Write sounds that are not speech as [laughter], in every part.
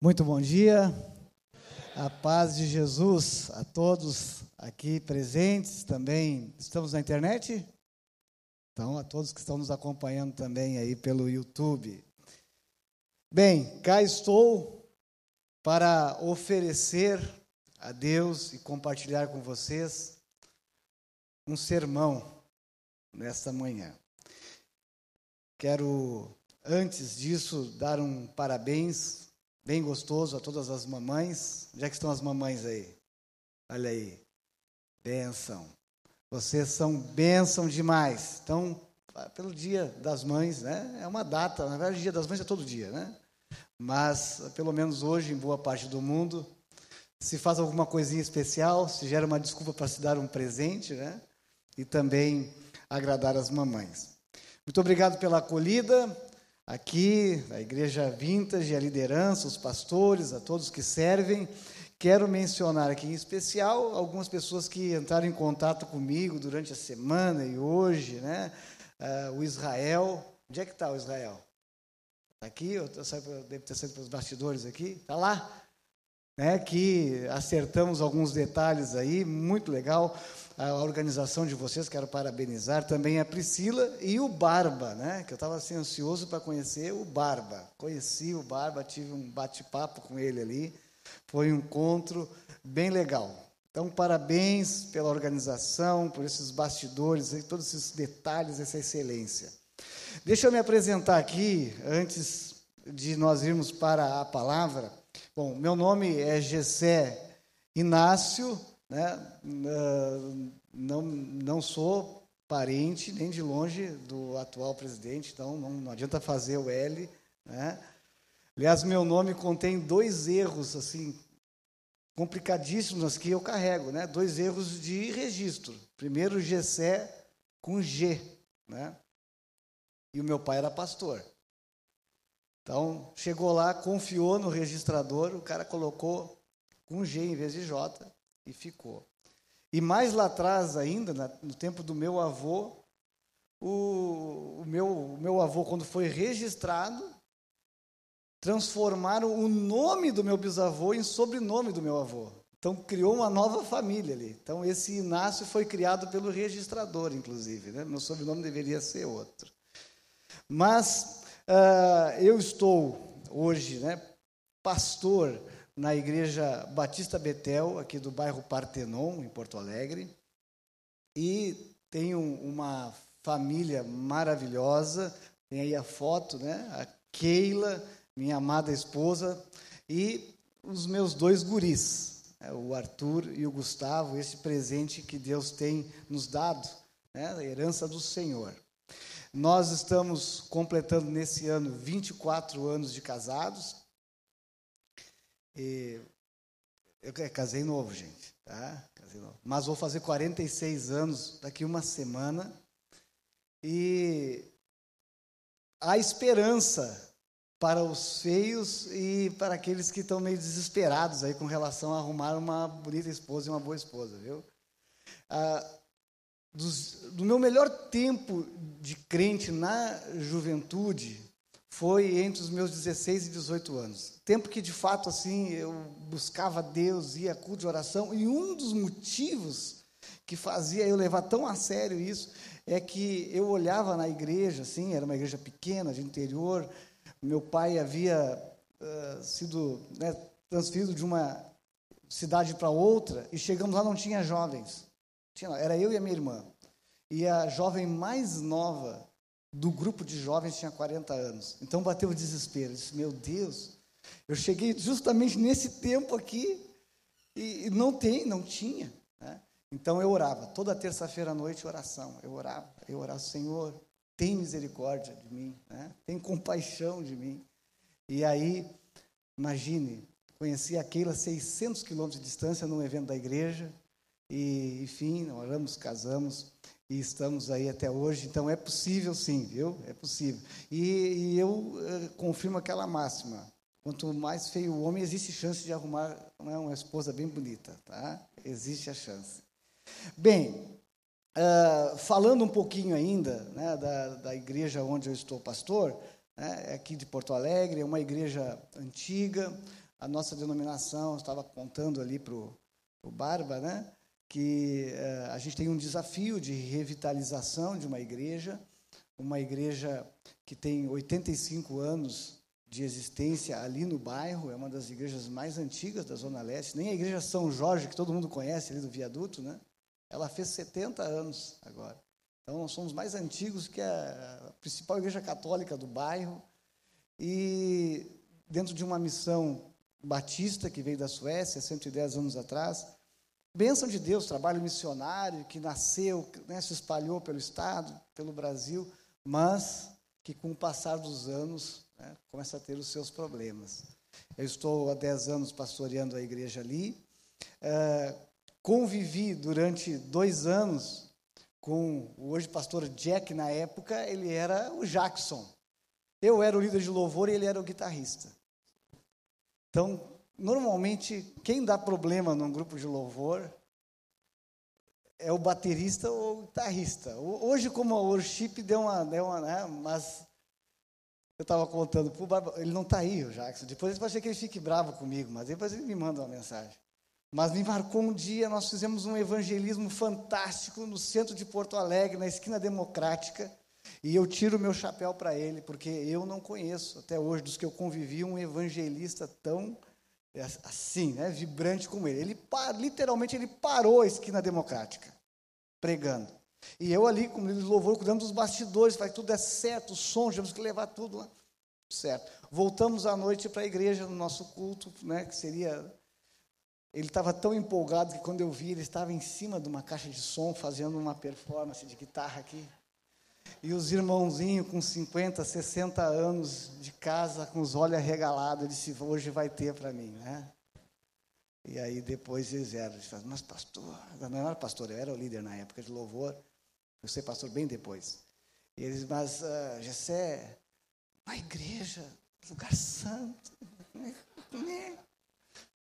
Muito bom dia. A paz de Jesus a todos aqui presentes também. Estamos na internet? Então, a todos que estão nos acompanhando também aí pelo YouTube. Bem, cá estou para oferecer a Deus e compartilhar com vocês um sermão nesta manhã. Quero, antes disso, dar um parabéns bem gostoso a todas as mamães. Onde é que estão as mamães aí? Olha aí. Benção. Vocês são bênção demais. Então, pelo dia das mães, né? É uma data, na verdade, o dia das mães é todo dia, né? Mas, pelo menos hoje, em boa parte do mundo, se faz alguma coisinha especial, se gera uma desculpa para se dar um presente, né? E também agradar as mamães. Muito obrigado pela acolhida aqui, a Igreja Vintage, a liderança, os pastores, a todos que servem. Quero mencionar aqui em especial algumas pessoas que entraram em contato comigo durante a semana e hoje, né? Uh, o Israel. Onde é que está o Israel? Está aqui? Eu, eu deve ter saído pelos bastidores aqui. Está lá? Né? Que acertamos alguns detalhes aí, muito legal a organização de vocês, quero parabenizar também a Priscila e o Barba, né? Que eu estava assim, ansioso para conhecer o Barba. Conheci o Barba, tive um bate-papo com ele ali. Foi um encontro bem legal. Então, parabéns pela organização, por esses bastidores, todos esses detalhes, essa excelência. Deixa eu me apresentar aqui, antes de nós irmos para a palavra. Bom, meu nome é Gessé Inácio, né? Não, não sou parente nem de longe do atual presidente, então não, não adianta fazer o L. Né? Aliás, meu nome contém dois erros assim complicadíssimos que eu carrego, né? Dois erros de registro. Primeiro, Gessé com G, né? E o meu pai era pastor. Então, chegou lá, confiou no registrador, o cara colocou com G em vez de J e ficou. E mais lá atrás ainda, no tempo do meu avô, o, o, meu, o meu avô, quando foi registrado, transformaram o nome do meu bisavô em sobrenome do meu avô. Então criou uma nova família ali. Então esse Inácio foi criado pelo registrador, inclusive. Né? Meu sobrenome deveria ser outro. Mas uh, eu estou hoje, né, pastor na Igreja Batista Betel, aqui do bairro Partenon, em Porto Alegre. E tenho uma família maravilhosa, tem aí a foto, né? A Keila, minha amada esposa, e os meus dois guris, né? o Arthur e o Gustavo, esse presente que Deus tem nos dado, né? a herança do Senhor. Nós estamos completando nesse ano 24 anos de casados, e eu casei novo, gente, tá? Casei novo. Mas vou fazer 46 anos daqui uma semana. E há esperança para os feios e para aqueles que estão meio desesperados aí com relação a arrumar uma bonita esposa e uma boa esposa, viu? Ah, dos, do meu melhor tempo de crente na juventude, foi entre os meus 16 e 18 anos. Tempo que, de fato, assim, eu buscava Deus, ia culto de oração, e um dos motivos que fazia eu levar tão a sério isso é que eu olhava na igreja, assim, era uma igreja pequena, de interior, meu pai havia uh, sido né, transferido de uma cidade para outra, e chegamos lá, não tinha jovens, tinha, era eu e a minha irmã. E a jovem mais nova do grupo de jovens tinha 40 anos. Então bateu o desespero. Disse, meu Deus, eu cheguei justamente nesse tempo aqui e não tem, não tinha. Né? Então eu orava, toda terça-feira à noite oração. Eu orava, eu orava, Senhor, tem misericórdia de mim, né? tem compaixão de mim. E aí, imagine, conheci a Keila a 600 quilômetros de distância num evento da igreja, e enfim, oramos, casamos, e estamos aí até hoje. Então é possível, sim, viu? É possível. E, e eu uh, confirmo aquela máxima: quanto mais feio o homem, existe chance de arrumar né, uma esposa bem bonita, tá? Existe a chance. Bem, uh, falando um pouquinho ainda né, da, da igreja onde eu estou pastor, né, é aqui de Porto Alegre, é uma igreja antiga. a nossa denominação, estava contando ali para o Barba, né? Que uh, a gente tem um desafio de revitalização de uma igreja, uma igreja que tem 85 anos de existência ali no bairro, é uma das igrejas mais antigas da Zona Leste, nem a igreja São Jorge, que todo mundo conhece ali do viaduto, né? Ela fez 70 anos agora. Então, nós somos mais antigos que a principal igreja católica do bairro. E dentro de uma missão batista que veio da Suécia, 110 anos atrás, bênção de Deus, trabalho missionário que nasceu, né, se espalhou pelo Estado, pelo Brasil, mas que com o passar dos anos né, começa a ter os seus problemas. Eu estou há 10 anos pastoreando a igreja ali, é, convivi durante dois anos com o hoje pastor Jack, na época ele era o Jackson. Eu era o líder de louvor e ele era o guitarrista. Então, normalmente, quem dá problema num grupo de louvor é o baterista ou o guitarrista. Hoje, como o worship deu uma, deu uma né, mas eu estava contando para o Barba, ele não está aí, o Jackson. Depois pode ser que ele fique bravo comigo, mas depois ele me manda uma mensagem. Mas me marcou um dia, nós fizemos um evangelismo fantástico no centro de Porto Alegre, na esquina democrática, e eu tiro meu chapéu para ele, porque eu não conheço, até hoje, dos que eu convivi, um evangelista tão assim, né, vibrante como ele. Ele literalmente ele parou a esquina democrática, pregando. E eu ali, líder de louvor, cuidando dos bastidores, para tudo é certo, o som, temos que levar tudo lá. Certo. Voltamos à noite para a igreja, no nosso culto, né, que seria. Ele estava tão empolgado que quando eu vi, ele estava em cima de uma caixa de som, fazendo uma performance de guitarra aqui. E os irmãozinhos com 50, 60 anos de casa, com os olhos arregalados, disse, hoje vai ter para mim, né? E aí depois eles eram, eles falaram, mas pastor, não era pastor, eu era o líder na época de louvor, eu ser pastor bem depois. E eles, mas uh, Gessé, uma igreja, lugar santo, [laughs] né?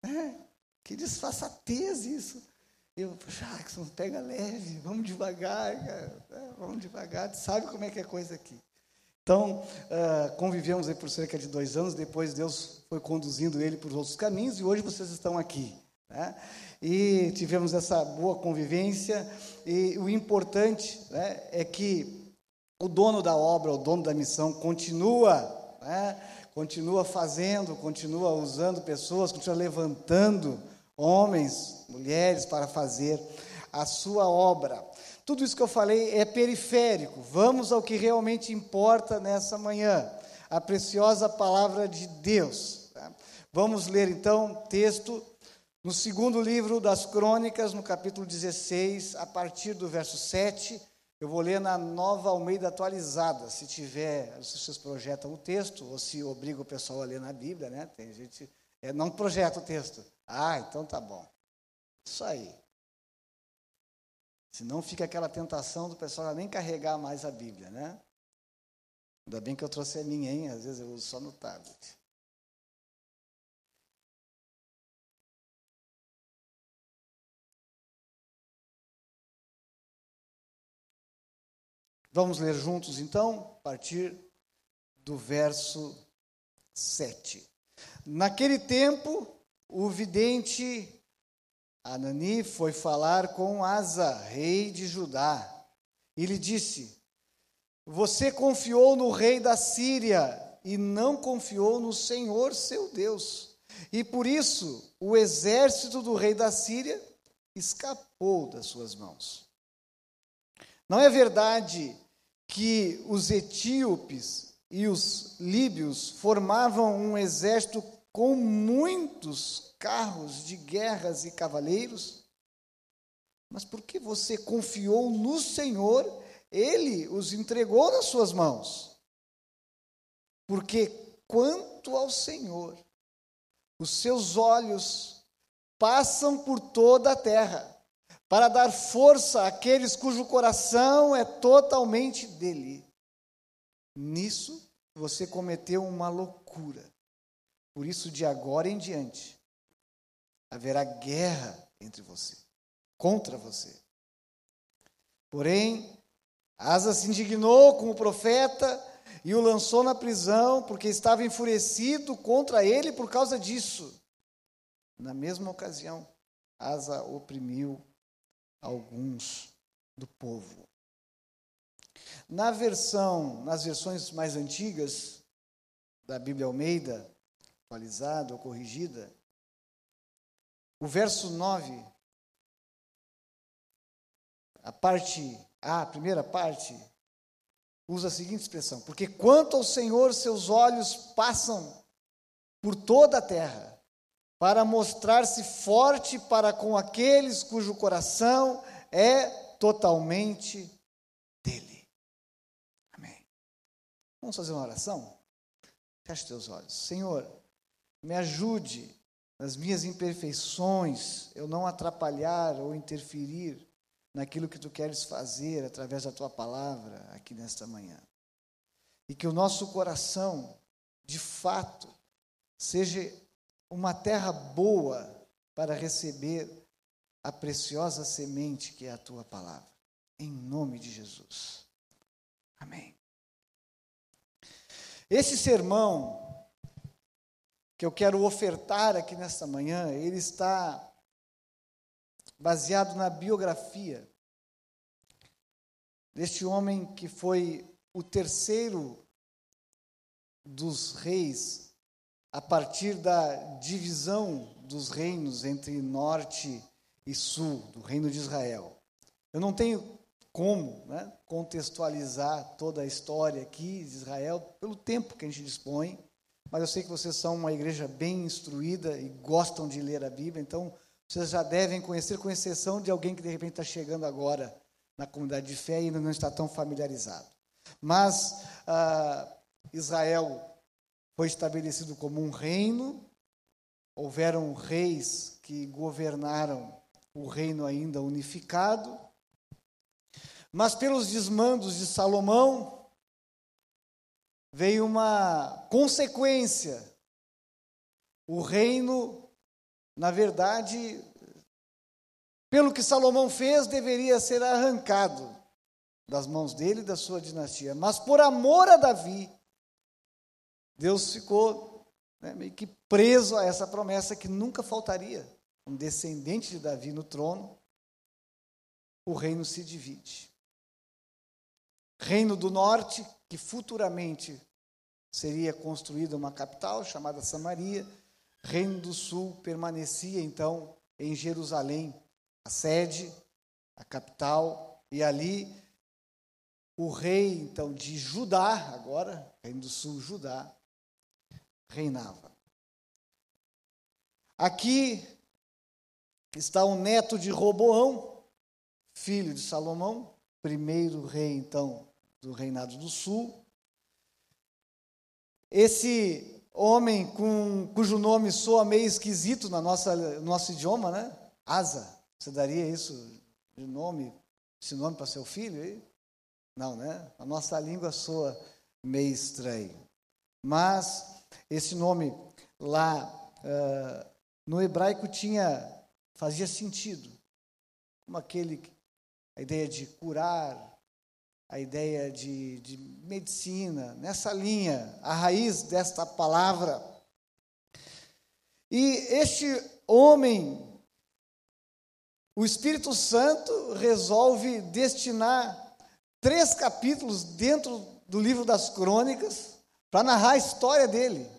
né? que desfaçatez isso. Eu, Jackson, pega leve, vamos devagar, cara, né? vamos devagar, sabe como é que é a coisa aqui. Então, uh, convivemos aí por cerca de dois anos, depois Deus foi conduzindo ele por outros caminhos e hoje vocês estão aqui. Né? E tivemos essa boa convivência, e o importante né, é que o dono da obra, o dono da missão, continua, né, continua fazendo, continua usando pessoas, continua levantando homens, mulheres para fazer a sua obra. Tudo isso que eu falei é periférico. Vamos ao que realmente importa nessa manhã. A preciosa palavra de Deus. Tá? Vamos ler então texto no segundo livro das Crônicas, no capítulo 16, a partir do verso 7. Eu vou ler na nova Almeida atualizada. Se tiver, se vocês projetam o texto, ou se obriga o pessoal a ler na Bíblia, né? Tem gente. É, não projeta o texto. Ah, então tá bom. Isso aí. Senão fica aquela tentação do pessoal nem carregar mais a Bíblia, né? Ainda bem que eu trouxe a minha, hein? Às vezes eu uso só no tablet. Vamos ler juntos então, a partir do verso 7. Naquele tempo, o vidente Anani foi falar com Asa, rei de Judá, e lhe disse: Você confiou no rei da Síria e não confiou no Senhor seu Deus. E por isso o exército do rei da Síria escapou das suas mãos. Não é verdade que os etíopes e os líbios formavam um exército com muitos carros de guerras e cavaleiros? Mas porque você confiou no Senhor, ele os entregou nas suas mãos. Porque quanto ao Senhor, os seus olhos passam por toda a terra, para dar força àqueles cujo coração é totalmente dele. Nisso você cometeu uma loucura. Por isso, de agora em diante, haverá guerra entre você, contra você. Porém, Asa se indignou com o profeta e o lançou na prisão, porque estava enfurecido contra ele por causa disso. na mesma ocasião, Asa oprimiu alguns do povo. Na versão, nas versões mais antigas da Bíblia Almeida, atualizada ou corrigida, o verso 9, a parte A, a primeira parte, usa a seguinte expressão: Porque quanto ao Senhor, seus olhos passam por toda a terra, para mostrar-se forte para com aqueles cujo coração é totalmente dele. Amém. Vamos fazer uma oração? Feche teus olhos. Senhor, me ajude nas minhas imperfeições, eu não atrapalhar ou interferir naquilo que tu queres fazer através da tua palavra aqui nesta manhã. E que o nosso coração, de fato, seja uma terra boa para receber a preciosa semente que é a tua palavra. Em nome de Jesus. Amém. Esse sermão que eu quero ofertar aqui nesta manhã, ele está baseado na biografia deste homem que foi o terceiro dos reis a partir da divisão dos reinos entre norte e sul, do reino de Israel. Eu não tenho como né, contextualizar toda a história aqui de Israel pelo tempo que a gente dispõe, mas eu sei que vocês são uma igreja bem instruída e gostam de ler a Bíblia, então vocês já devem conhecer, com exceção de alguém que de repente está chegando agora na comunidade de fé e ainda não está tão familiarizado. Mas ah, Israel foi estabelecido como um reino, houveram reis que governaram o reino ainda unificado, mas pelos desmandos de Salomão veio uma consequência. O reino na verdade, pelo que Salomão fez, deveria ser arrancado das mãos dele e da sua dinastia. Mas por amor a Davi, Deus ficou né, meio que preso a essa promessa que nunca faltaria um descendente de Davi no trono. O reino se divide. Reino do norte, que futuramente seria construída uma capital chamada Samaria, Reino do Sul permanecia então em Jerusalém, a sede, a capital, e ali o rei então de Judá, agora, Reino do Sul, Judá, reinava. Aqui está o neto de Roboão, filho de Salomão, primeiro rei então do reinado do sul. Esse homem com, cujo nome soa meio esquisito na nossa, no nosso idioma, né? Asa. Você daria isso de nome, esse nome para seu filho? Aí? Não, né? A nossa língua soa meio estranho. Mas esse nome lá uh, no hebraico tinha fazia sentido, como aquele a ideia de curar, a ideia de, de medicina, nessa linha, a raiz desta palavra. E este homem, o Espírito Santo resolve destinar três capítulos dentro do livro das crônicas para narrar a história dele.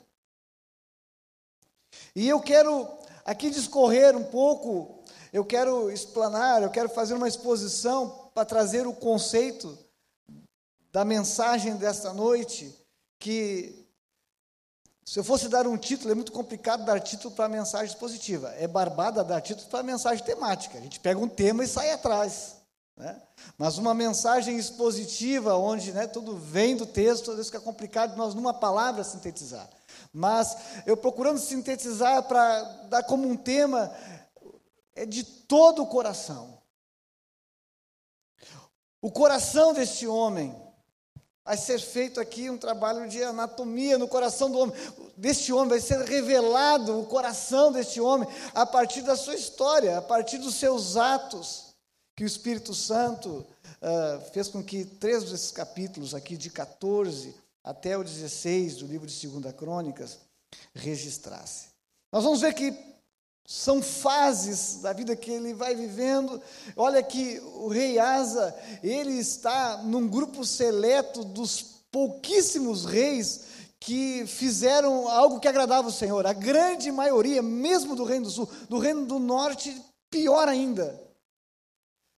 E eu quero aqui discorrer um pouco, eu quero explanar, eu quero fazer uma exposição para trazer o conceito da mensagem desta noite, que se eu fosse dar um título, é muito complicado dar título para mensagem expositiva. É barbada dar título para mensagem temática. A gente pega um tema e sai atrás. Né? Mas uma mensagem expositiva, onde né, tudo vem do texto, às vezes fica complicado nós, numa palavra, sintetizar. Mas eu procurando sintetizar para dar como um tema, é de todo o coração. O coração deste homem vai ser feito aqui um trabalho de anatomia no coração do homem. Deste homem vai ser revelado o coração deste homem a partir da sua história, a partir dos seus atos, que o Espírito Santo uh, fez com que três desses capítulos, aqui de 14 até o 16 do livro de 2 Crônicas, registrasse. Nós vamos ver que São fases da vida que ele vai vivendo. Olha que o rei Asa, ele está num grupo seleto dos pouquíssimos reis que fizeram algo que agradava o Senhor. A grande maioria, mesmo do Reino do Sul, do Reino do Norte, pior ainda.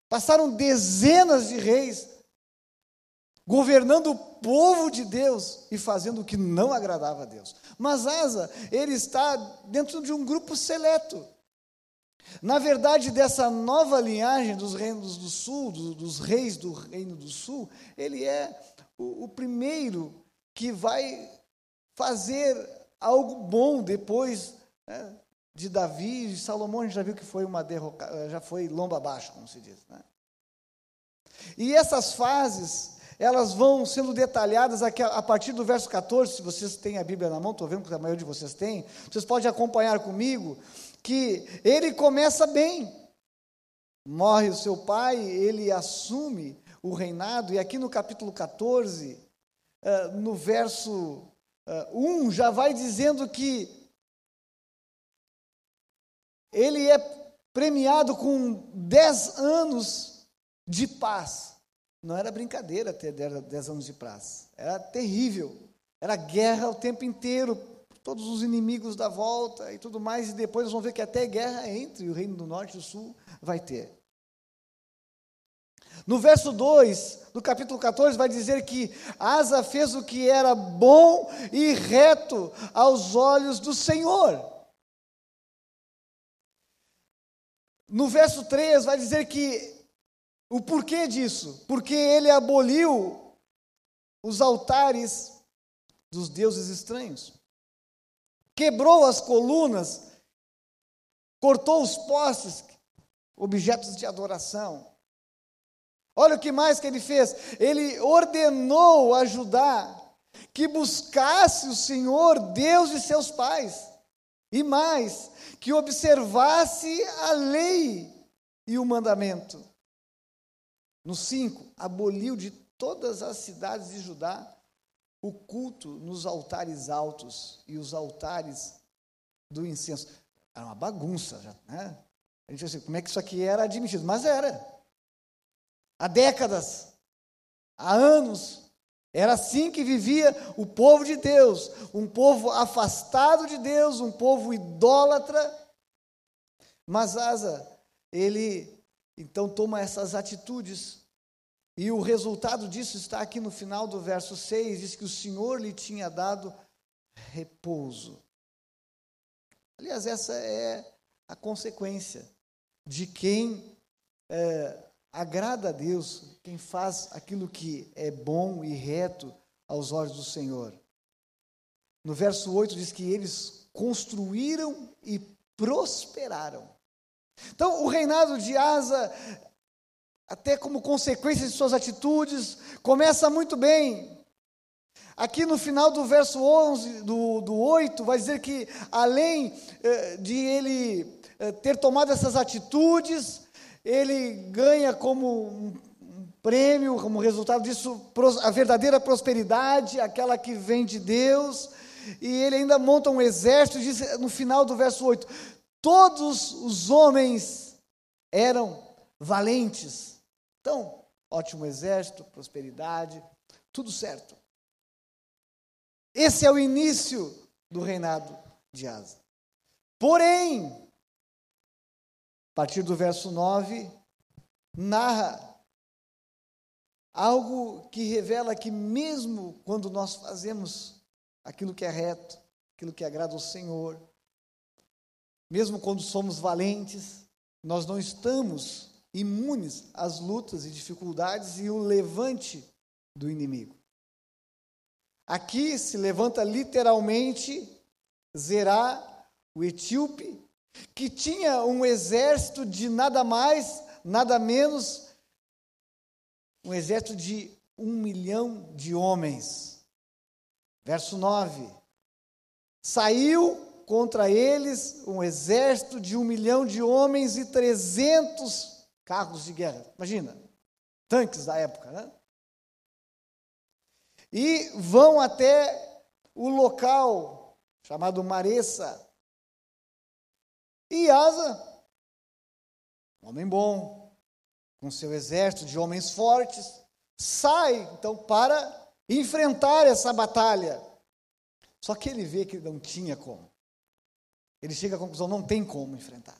Passaram dezenas de reis governando o povo de Deus e fazendo o que não agradava a Deus. Mas Asa, ele está dentro de um grupo seleto. Na verdade, dessa nova linhagem dos reinos do sul, do, dos reis do reino do sul, ele é o, o primeiro que vai fazer algo bom depois né, de Davi e Salomão. A gente já viu que foi uma derrocada, já foi lomba abaixo, como se diz. Né? E essas fases elas vão sendo detalhadas a partir do verso 14, se vocês têm a Bíblia na mão, estou vendo que a maioria de vocês tem, vocês podem acompanhar comigo, que ele começa bem. Morre o seu pai, ele assume o reinado, e aqui no capítulo 14, eh, no verso 1, eh, já vai dizendo que ele é premiado com 10 anos de paz. Não era brincadeira ter 10 anos de praça. Era terrível. Era guerra o tempo inteiro, todos os inimigos da volta e tudo mais. E depois nós vamos ver que até guerra entre o Reino do Norte e o Sul vai ter. No verso 2 do capítulo 14, vai dizer que Asa fez o que era bom e reto aos olhos do Senhor. No verso 3, vai dizer que o porquê disso? Porque ele aboliu os altares dos deuses estranhos, quebrou as colunas, cortou os postes, objetos de adoração. Olha o que mais que ele fez. Ele ordenou a Judá que buscasse o Senhor, Deus de seus pais, e mais, que observasse a lei e o mandamento. No 5, aboliu de todas as cidades de Judá o culto nos altares altos e os altares do incenso. Era uma bagunça, né? A gente assim, como é que isso aqui era admitido? Mas era. Há décadas, há anos, era assim que vivia o povo de Deus, um povo afastado de Deus, um povo idólatra. Mas Asa, ele então toma essas atitudes. E o resultado disso está aqui no final do verso 6, diz que o Senhor lhe tinha dado repouso. Aliás, essa é a consequência de quem é, agrada a Deus, quem faz aquilo que é bom e reto aos olhos do Senhor. No verso 8 diz que eles construíram e prosperaram. Então, o reinado de Asa, até como consequência de suas atitudes, começa muito bem. Aqui no final do verso 11, do, do 8, vai dizer que além eh, de ele eh, ter tomado essas atitudes, ele ganha como um, prêmio, como resultado disso, a verdadeira prosperidade, aquela que vem de Deus. E ele ainda monta um exército, diz no final do verso 8: Todos os homens eram valentes. Então, ótimo exército, prosperidade, tudo certo. Esse é o início do reinado de Asa. Porém, a partir do verso 9, narra algo que revela que, mesmo quando nós fazemos aquilo que é reto, aquilo que agrada ao Senhor, mesmo quando somos valentes, nós não estamos imunes às lutas e dificuldades e o levante do inimigo. Aqui se levanta literalmente Zerá, o etíope, que tinha um exército de nada mais, nada menos, um exército de um milhão de homens. Verso 9: Saiu contra eles um exército de um milhão de homens e trezentos carros de guerra. Imagina, tanques da época, né? E vão até o local chamado Maressa. E Asa, homem bom, com seu exército de homens fortes, sai então para enfrentar essa batalha. Só que ele vê que não tinha como. Ele chega à conclusão: não tem como enfrentar.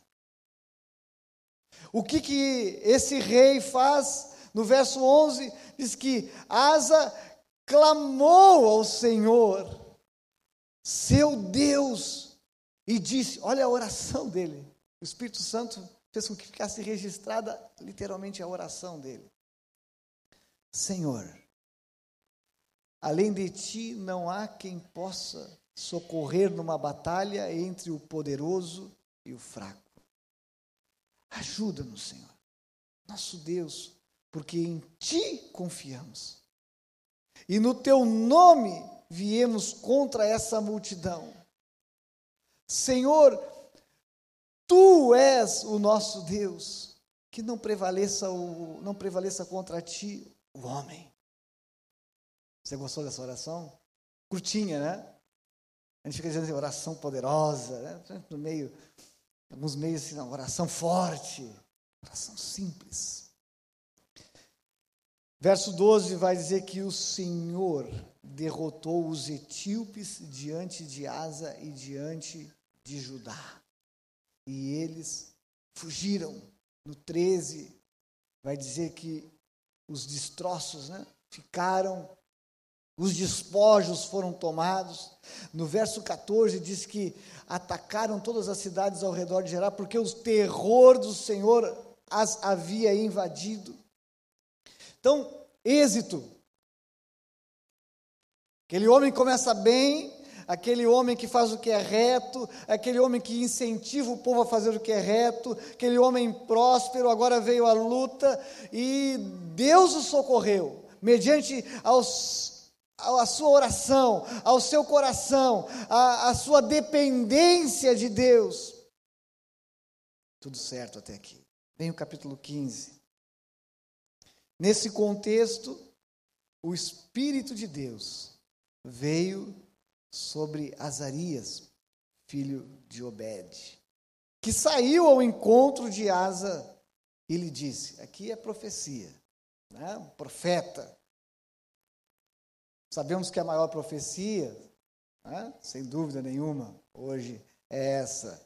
O que, que esse rei faz? No verso 11, diz que Asa clamou ao Senhor, seu Deus, e disse: Olha a oração dele. O Espírito Santo fez com que ficasse registrada literalmente a oração dele. Senhor, além de ti não há quem possa socorrer numa batalha entre o poderoso e o fraco. Ajuda-nos, Senhor, nosso Deus, porque em Ti confiamos. E no Teu nome viemos contra essa multidão. Senhor, Tu és o nosso Deus, que não prevaleça, o, não prevaleça contra Ti o homem. Você gostou dessa oração? Curtinha, né? A gente fica dizendo assim, oração poderosa, né? no meio Alguns meios assim, não, oração forte, oração simples. Verso 12 vai dizer que o Senhor derrotou os etíopes diante de Asa e diante de Judá. E eles fugiram. No 13 vai dizer que os destroços né, ficaram os despojos foram tomados. No verso 14 diz que atacaram todas as cidades ao redor de Gerá, porque o terror do Senhor as havia invadido. Então, êxito. Aquele homem começa bem, aquele homem que faz o que é reto, aquele homem que incentiva o povo a fazer o que é reto, aquele homem próspero, agora veio a luta e Deus o socorreu, mediante aos a sua oração, ao seu coração, a, a sua dependência de Deus. Tudo certo até aqui. Vem o capítulo 15. Nesse contexto, o Espírito de Deus veio sobre Azarias, filho de Obed, que saiu ao encontro de Asa e lhe disse: aqui é profecia, né? um profeta Sabemos que a maior profecia, né, sem dúvida nenhuma, hoje é essa.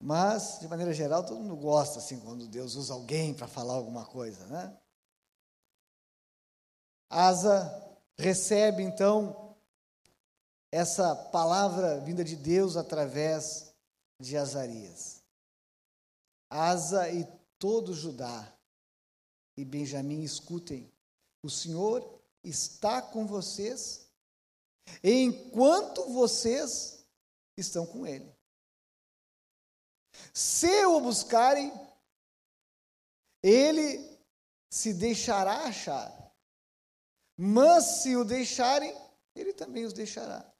Mas, de maneira geral, todo mundo gosta assim quando Deus usa alguém para falar alguma coisa, né? Asa recebe então essa palavra vinda de Deus através de Azarias. Asa e todo Judá e Benjamim escutem. O Senhor está com vocês enquanto vocês estão com Ele. Se o buscarem, Ele se deixará achar. Mas se o deixarem, Ele também os deixará.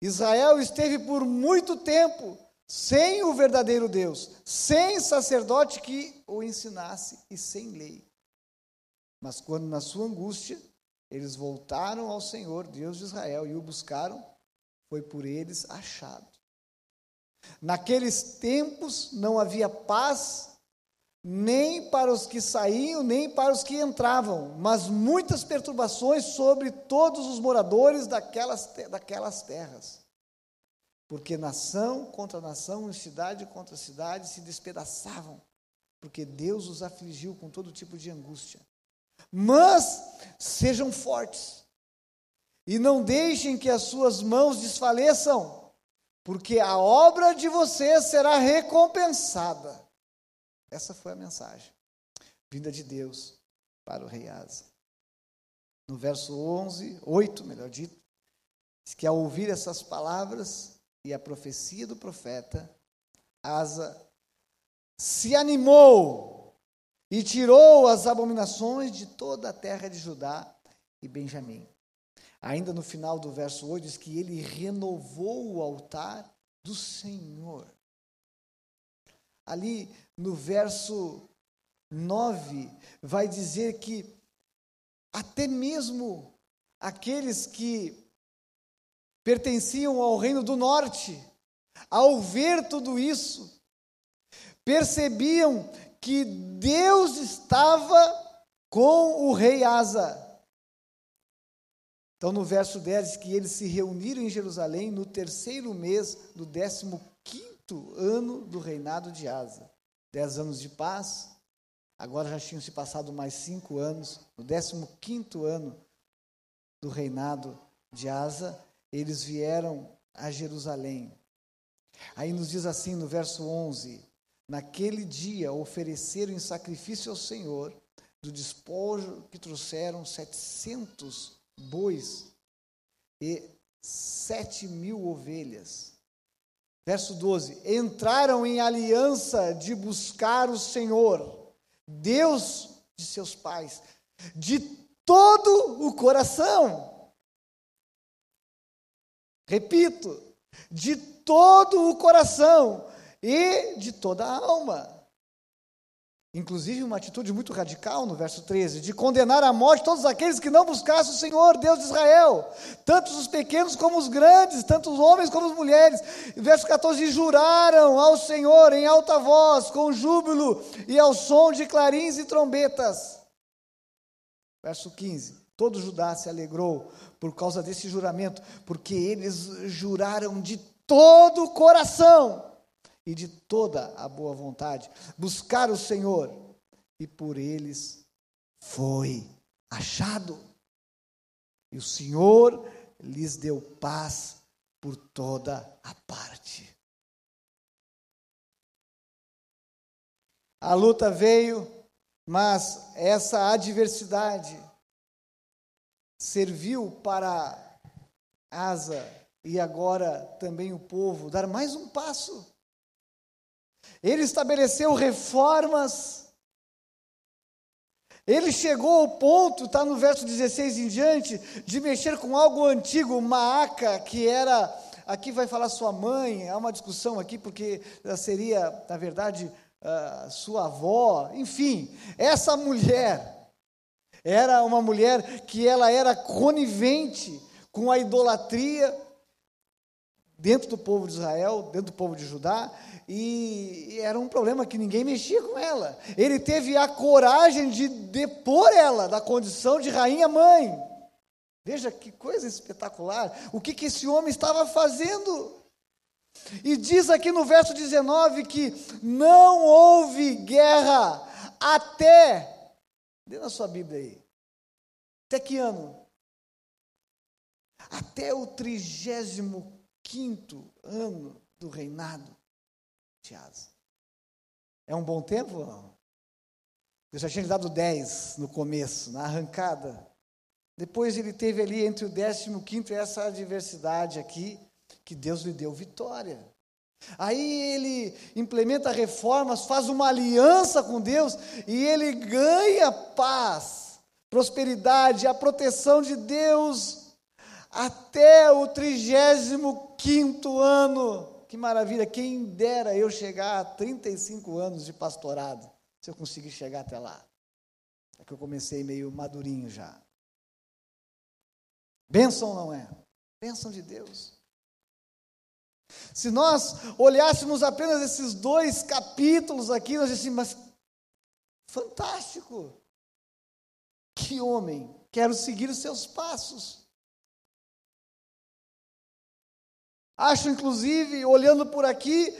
Israel esteve por muito tempo sem o verdadeiro Deus, sem sacerdote que o ensinasse e sem lei. Mas quando na sua angústia eles voltaram ao Senhor, Deus de Israel, e o buscaram, foi por eles achado. Naqueles tempos não havia paz nem para os que saíam, nem para os que entravam, mas muitas perturbações sobre todos os moradores daquelas, daquelas terras. Porque nação contra nação, cidade contra cidade se despedaçavam, porque Deus os afligiu com todo tipo de angústia. Mas sejam fortes e não deixem que as suas mãos desfaleçam, porque a obra de vocês será recompensada. Essa foi a mensagem vinda de Deus para o rei Asa. No verso 11, 8, melhor dito, diz que ao ouvir essas palavras e a profecia do profeta, Asa se animou e tirou as abominações de toda a terra de Judá e Benjamim. Ainda no final do verso 8 diz que ele renovou o altar do Senhor. Ali no verso 9 vai dizer que até mesmo aqueles que pertenciam ao reino do norte, ao ver tudo isso, percebiam que Deus estava com o rei Asa. Então, no verso 10, diz que eles se reuniram em Jerusalém no terceiro mês do décimo quinto ano do reinado de Asa. Dez anos de paz, agora já tinham se passado mais cinco anos. No décimo quinto ano do reinado de Asa, eles vieram a Jerusalém. Aí nos diz assim no verso 11: Naquele dia ofereceram em sacrifício ao Senhor do despojo que trouxeram setecentos bois e sete mil ovelhas. Verso 12: Entraram em aliança de buscar o Senhor, Deus de seus pais, de todo o coração. Repito, de todo o coração e de toda a alma. Inclusive, uma atitude muito radical no verso 13, de condenar à morte todos aqueles que não buscassem o Senhor, Deus de Israel, tanto os pequenos como os grandes, tanto os homens como as mulheres. Verso 14: juraram ao Senhor em alta voz, com júbilo e ao som de clarins e trombetas. Verso 15: todo Judá se alegrou por causa desse juramento, porque eles juraram de todo o coração e de toda a boa vontade, buscar o Senhor, e por eles foi achado. E o Senhor lhes deu paz por toda a parte. A luta veio, mas essa adversidade serviu para Asa e agora também o povo dar mais um passo ele estabeleceu reformas. Ele chegou ao ponto, está no verso 16 em diante, de mexer com algo antigo, Maaca, que era, aqui vai falar sua mãe, há uma discussão aqui, porque seria, na verdade, uh, sua avó, enfim, essa mulher era uma mulher que ela era conivente com a idolatria dentro do povo de Israel, dentro do povo de Judá, e era um problema que ninguém mexia com ela. Ele teve a coragem de depor ela da condição de rainha mãe. Veja que coisa espetacular. O que, que esse homem estava fazendo? E diz aqui no verso 19 que não houve guerra até. Dê na sua Bíblia aí. Até que ano? Até o trigésimo quinto ano do reinado é um bom tempo? Não? Eu já tinha dado 10 no começo, na arrancada. Depois ele teve ali entre o décimo e quinto essa adversidade aqui, que Deus lhe deu vitória. Aí ele implementa reformas, faz uma aliança com Deus e ele ganha paz, prosperidade, a proteção de Deus até o trigésimo quinto ano que maravilha, quem dera eu chegar a 35 anos de pastorado, se eu conseguir chegar até lá. É que eu comecei meio madurinho já. Bênção não é? Bênção de Deus. Se nós olhássemos apenas esses dois capítulos aqui, nós dizíamos, mas fantástico! Que homem, quero seguir os seus passos. Acho, inclusive, olhando por aqui,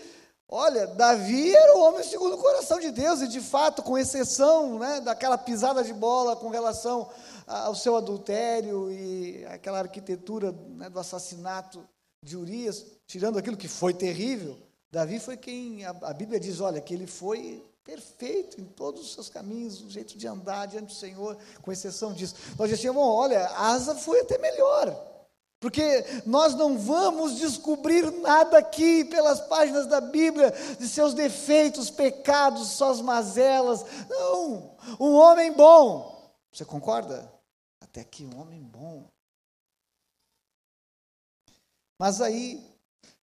olha, Davi era o homem segundo o coração de Deus, e de fato, com exceção né, daquela pisada de bola com relação ao seu adultério e aquela arquitetura né, do assassinato de Urias, tirando aquilo que foi terrível, Davi foi quem, a, a Bíblia diz, olha, que ele foi perfeito em todos os seus caminhos, o jeito de andar diante do Senhor, com exceção disso. Nós dizíamos, olha, Asa foi até melhor. Porque nós não vamos descobrir nada aqui pelas páginas da Bíblia de seus defeitos, pecados, suas mazelas. Não, um homem bom. Você concorda? Até aqui um homem bom. Mas aí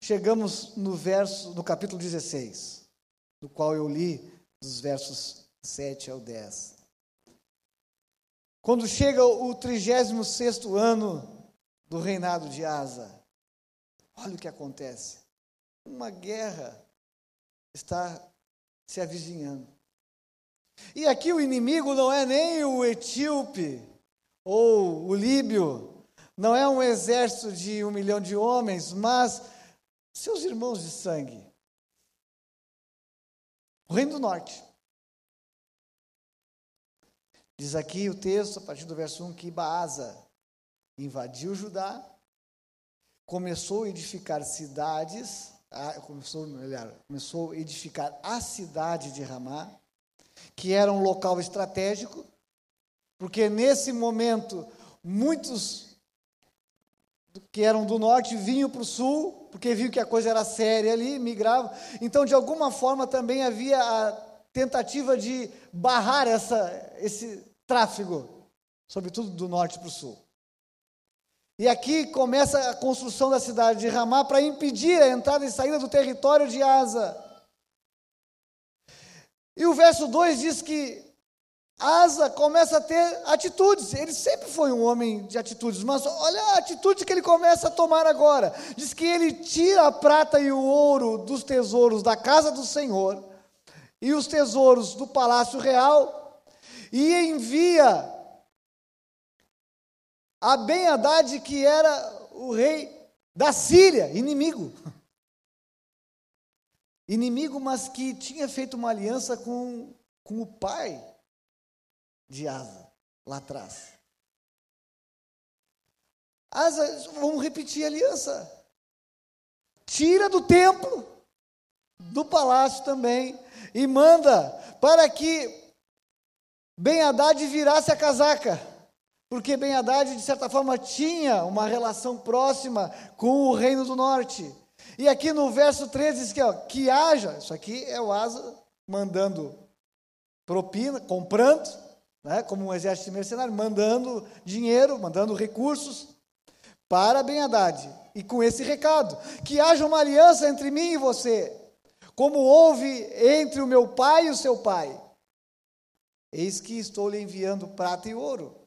chegamos no verso, no capítulo 16, do qual eu li dos versos 7 ao 10. Quando chega o 36 ano do reinado de Asa. Olha o que acontece. uma guerra está se avizinhando. E aqui o inimigo não é nem o etíope ou o líbio, não é um exército de um milhão de homens, mas seus irmãos de sangue. O Reino do Norte. Diz aqui o texto, a partir do verso 1, que Baasa invadiu Judá, começou a edificar cidades, começou, melhor, começou a edificar a cidade de Ramá, que era um local estratégico, porque nesse momento muitos que eram do norte vinham para o sul, porque viam que a coisa era séria ali, migravam. Então, de alguma forma, também havia a tentativa de barrar essa, esse tráfego, sobretudo do norte para o sul. E aqui começa a construção da cidade de Ramá para impedir a entrada e saída do território de Asa. E o verso 2 diz que Asa começa a ter atitudes. Ele sempre foi um homem de atitudes, mas olha a atitude que ele começa a tomar agora. Diz que ele tira a prata e o ouro dos tesouros da casa do Senhor e os tesouros do palácio real e envia a Ben Haddad, que era o rei da Síria, inimigo. Inimigo, mas que tinha feito uma aliança com, com o pai de Asa, lá atrás. Asa, vamos repetir a aliança. Tira do templo, do palácio também, e manda para que Ben Haddad virasse a casaca. Porque Ben Haddad, de certa forma, tinha uma relação próxima com o reino do norte. E aqui no verso 13 diz que, ó, que haja, isso aqui é o Asa mandando propina, comprando, né, como um exército mercenário, mandando dinheiro, mandando recursos para Ben Haddad. E com esse recado, que haja uma aliança entre mim e você, como houve entre o meu pai e o seu pai. Eis que estou lhe enviando prata e ouro.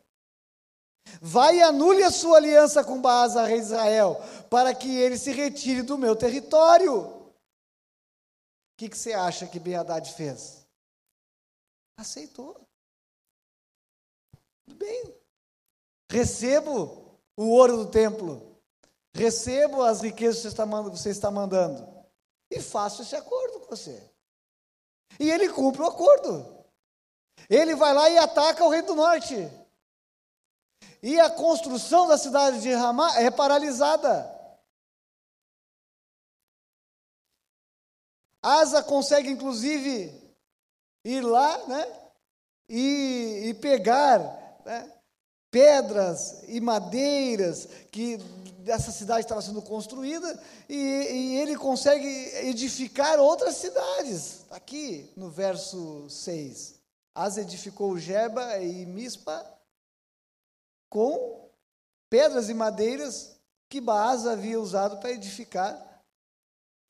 Vai e anule a sua aliança com Baasa, rei de Israel, para que ele se retire do meu território. O que, que você acha que Ben Haddad fez? Aceitou. Tudo bem. Recebo o ouro do templo. Recebo as riquezas que você está mandando. E faço esse acordo com você. E ele cumpre o acordo. Ele vai lá e ataca o rei do norte. E a construção da cidade de Ramá é paralisada. Asa consegue, inclusive, ir lá né, e, e pegar né, pedras e madeiras que essa cidade estava sendo construída e, e, ele consegue edificar outras cidades. Aqui no verso 6. Asa edificou Jeba e Mispa com pedras e madeiras que Baás havia usado para edificar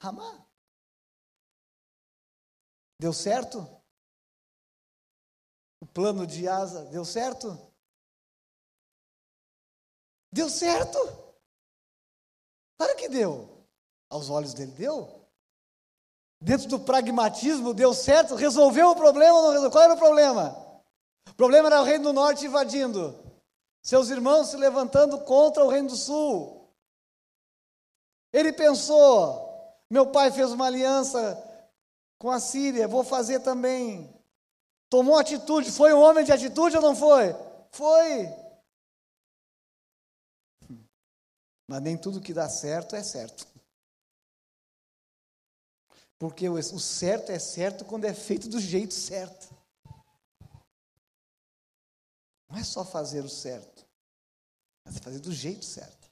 Ramá. Deu certo? O plano de Asa deu certo? Deu certo? Claro que deu. Aos olhos dele deu. Dentro do pragmatismo deu certo, resolveu o problema ou não resolveu? Qual era o problema? O problema era o reino do norte invadindo. Seus irmãos se levantando contra o reino do sul. Ele pensou: meu pai fez uma aliança com a Síria, vou fazer também. Tomou atitude, foi um homem de atitude ou não foi? Foi. Mas nem tudo que dá certo é certo. Porque o certo é certo quando é feito do jeito certo. Não é só fazer o certo, mas é fazer do jeito certo.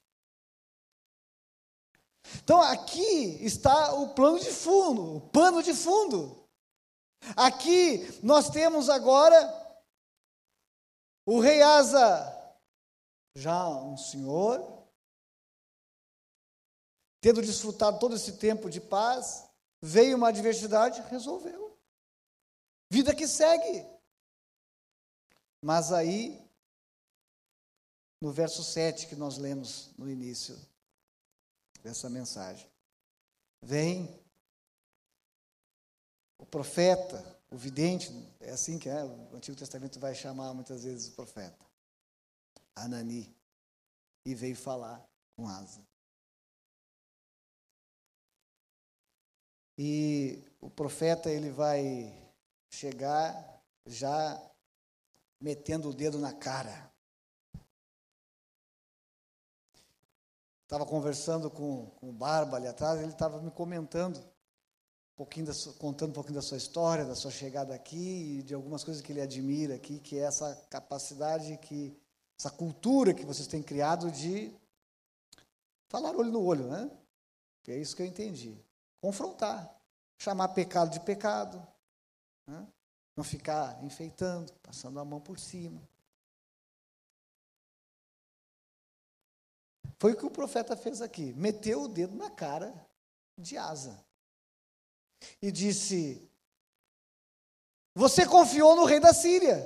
Então aqui está o plano de fundo, o pano de fundo. Aqui nós temos agora o rei Asa, já um senhor, tendo desfrutado todo esse tempo de paz, veio uma adversidade, resolveu. Vida que segue. Mas aí, no verso 7 que nós lemos no início dessa mensagem, vem o profeta, o vidente, é assim que é, o Antigo Testamento vai chamar muitas vezes o profeta, Anani, e veio falar com Asa. E o profeta ele vai chegar já metendo o dedo na cara. Estava conversando com, com o Barba ali atrás, ele estava me comentando, um pouquinho da, contando um pouquinho da sua história, da sua chegada aqui e de algumas coisas que ele admira aqui, que é essa capacidade, que essa cultura que vocês têm criado de falar olho no olho, né? É isso que eu entendi. Confrontar, chamar pecado de pecado, né? Não ficar enfeitando, passando a mão por cima. Foi o que o profeta fez aqui. Meteu o dedo na cara de Asa. E disse: Você confiou no rei da Síria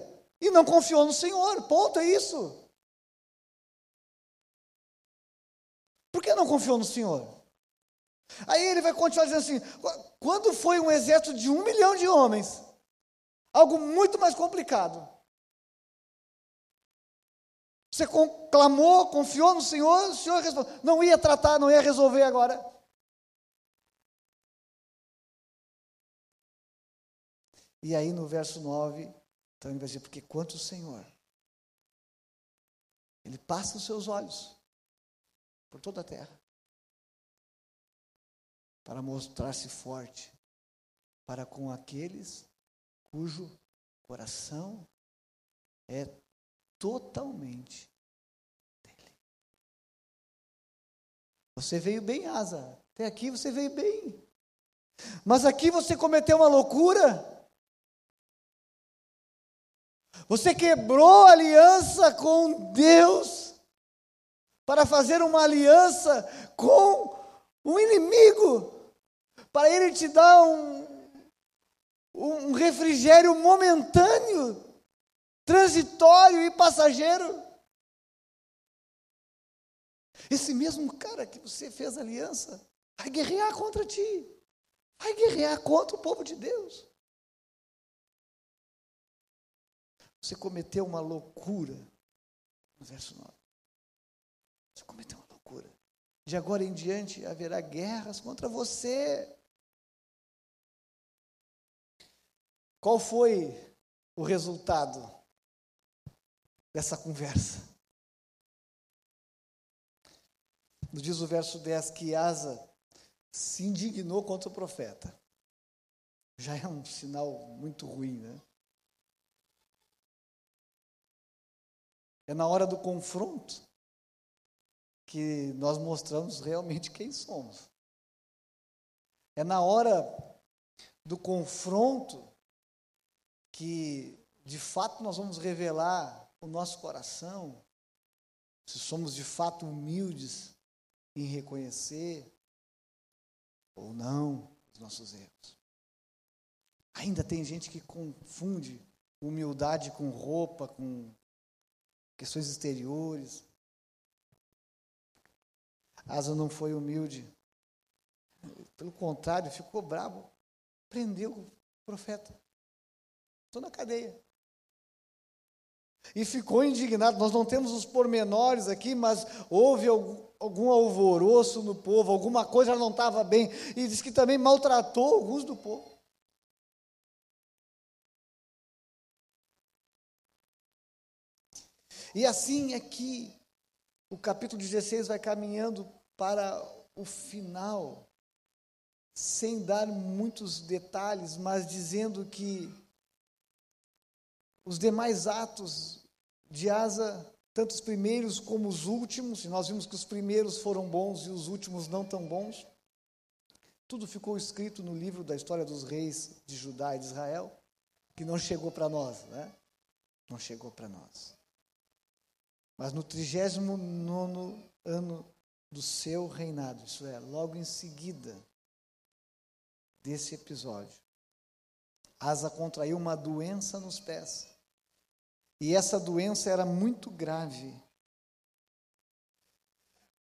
e não confiou no Senhor. Ponto, é isso. Por que não confiou no Senhor? Aí ele vai continuar dizendo assim: quando foi um exército de um milhão de homens, algo muito mais complicado. Você clamou, confiou no Senhor, o Senhor respondeu. Não ia tratar, não ia resolver agora. E aí no verso 9, então ele vai dizer, porque quanto o Senhor, ele passa os seus olhos por toda a terra para mostrar-se forte para com aqueles cujo coração é totalmente dele. Você veio bem, Asa. Até aqui você veio bem. Mas aqui você cometeu uma loucura. Você quebrou a aliança com Deus para fazer uma aliança com um inimigo, para ele te dar um, um refrigério momentâneo transitório e passageiro. Esse mesmo cara que você fez aliança vai guerrear contra ti, vai guerrear contra o povo de Deus. Você cometeu uma loucura, no verso 9. Você cometeu uma loucura. De agora em diante haverá guerras contra você. Qual foi o resultado dessa conversa. Diz o verso 10 que Asa se indignou contra o profeta. Já é um sinal muito ruim, né? É na hora do confronto que nós mostramos realmente quem somos. É na hora do confronto que, de fato, nós vamos revelar o nosso coração, se somos de fato humildes em reconhecer ou não os nossos erros. Ainda tem gente que confunde humildade com roupa, com questões exteriores. Asa não foi humilde. Pelo contrário, ficou bravo. Prendeu o profeta. Estou na cadeia e ficou indignado. Nós não temos os pormenores aqui, mas houve algum, algum alvoroço no povo, alguma coisa não estava bem, e diz que também maltratou alguns do povo. E assim é que o capítulo 16 vai caminhando para o final, sem dar muitos detalhes, mas dizendo que os demais atos de Asa, tanto os primeiros como os últimos, e nós vimos que os primeiros foram bons e os últimos não tão bons, tudo ficou escrito no livro da história dos reis de Judá e de Israel, que não chegou para nós, né? Não chegou para nós. Mas no 39 ano do seu reinado, isso é, logo em seguida desse episódio, Asa contraiu uma doença nos pés. E essa doença era muito grave.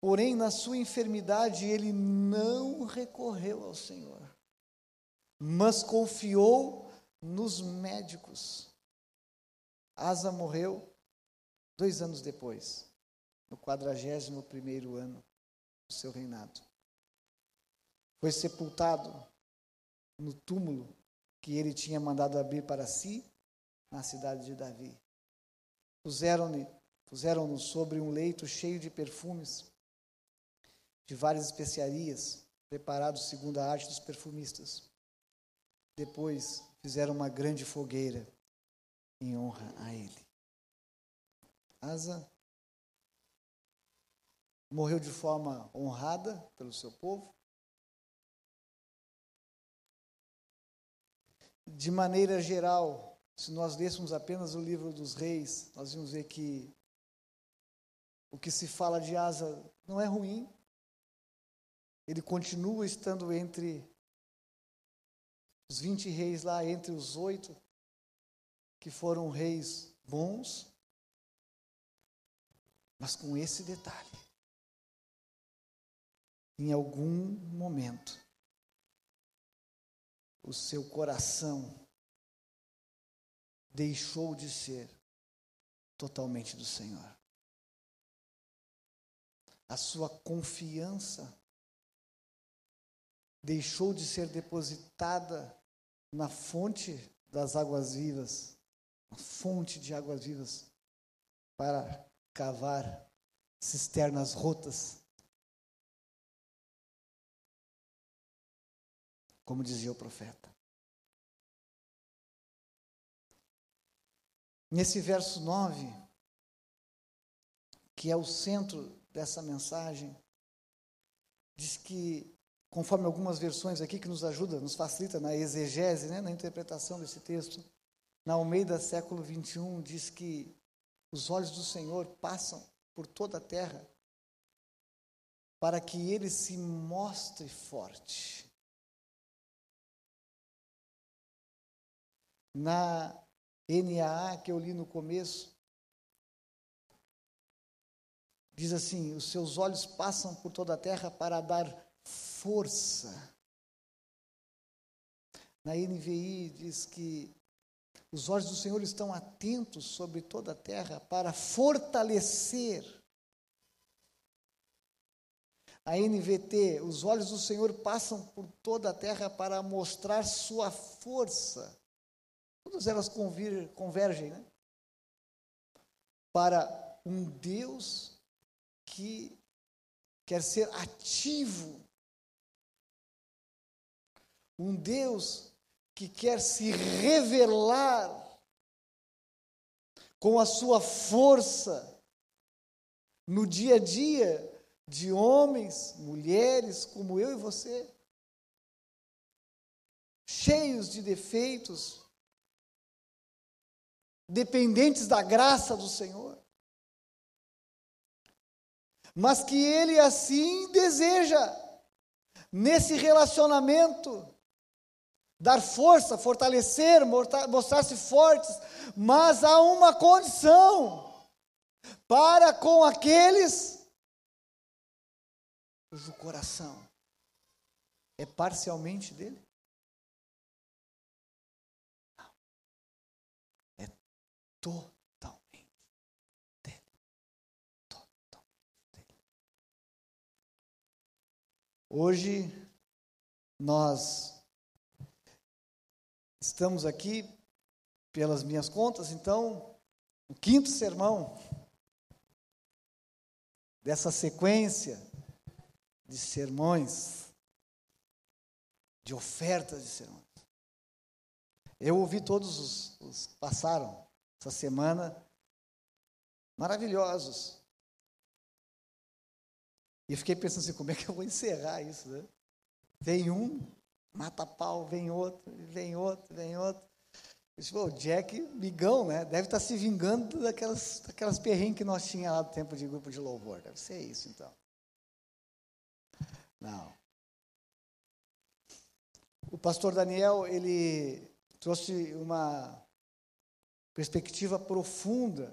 Porém, na sua enfermidade, ele não recorreu ao Senhor, mas confiou nos médicos. Asa morreu dois anos depois, no quadragésimo primeiro ano do seu reinado. Foi sepultado no túmulo que ele tinha mandado abrir para si na cidade de Davi. Puseram-no puseram sobre um leito cheio de perfumes, de várias especiarias, preparados segundo a arte dos perfumistas. Depois fizeram uma grande fogueira em honra a ele. Asa morreu de forma honrada pelo seu povo. De maneira geral, se nós lêssemos apenas o livro dos reis, nós vamos ver que o que se fala de Asa não é ruim. Ele continua estando entre os 20 reis lá, entre os oito que foram reis bons, mas com esse detalhe. Em algum momento, o seu coração deixou de ser totalmente do Senhor. A sua confiança deixou de ser depositada na fonte das águas vivas, na fonte de águas vivas, para cavar cisternas rotas. Como dizia o profeta. Nesse verso 9, que é o centro dessa mensagem, diz que conforme algumas versões aqui que nos ajuda, nos facilita na exegese, né, na interpretação desse texto. Na Almeida, século 21, diz que os olhos do Senhor passam por toda a terra para que ele se mostre forte. Na NAA que eu li no começo, diz assim: os seus olhos passam por toda a terra para dar força. Na NVI diz que os olhos do Senhor estão atentos sobre toda a terra para fortalecer. A NVT, os olhos do Senhor passam por toda a terra para mostrar sua força. Todas elas convergem, né? Para um Deus que quer ser ativo um Deus que quer se revelar com a sua força no dia a dia de homens, mulheres como eu e você, cheios de defeitos, dependentes da graça do Senhor, mas que Ele assim deseja, nesse relacionamento, dar força, fortalecer, mostrar-se fortes, mas há uma condição para com aqueles cujo coração é parcialmente dele. Totalmente dele. Totalmente dele. Hoje nós Estamos aqui, pelas minhas contas, então, o quinto sermão dessa sequência de sermões, de ofertas de sermões. Eu ouvi todos os, os passaram essa semana, maravilhosos. E fiquei pensando assim, como é que eu vou encerrar isso, né? Vem um, mata pau, vem outro, vem outro, vem outro. Eu disse, o Jack, migão, né? Deve estar tá se vingando daquelas, daquelas perrengues que nós tínhamos lá do tempo de grupo de louvor. Deve ser isso, então. Não. O pastor Daniel, ele trouxe uma perspectiva profunda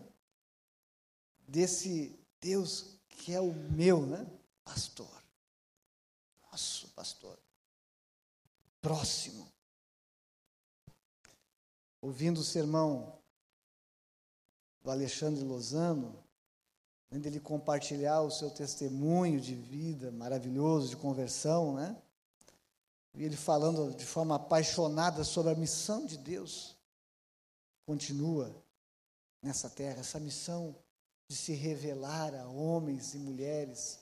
desse Deus que é o meu, né? Pastor. Nosso pastor. Próximo. Ouvindo o sermão do Alexandre Lozano, onde ele compartilhar o seu testemunho de vida maravilhoso, de conversão, né? E ele falando de forma apaixonada sobre a missão de Deus. Continua nessa terra, essa missão de se revelar a homens e mulheres.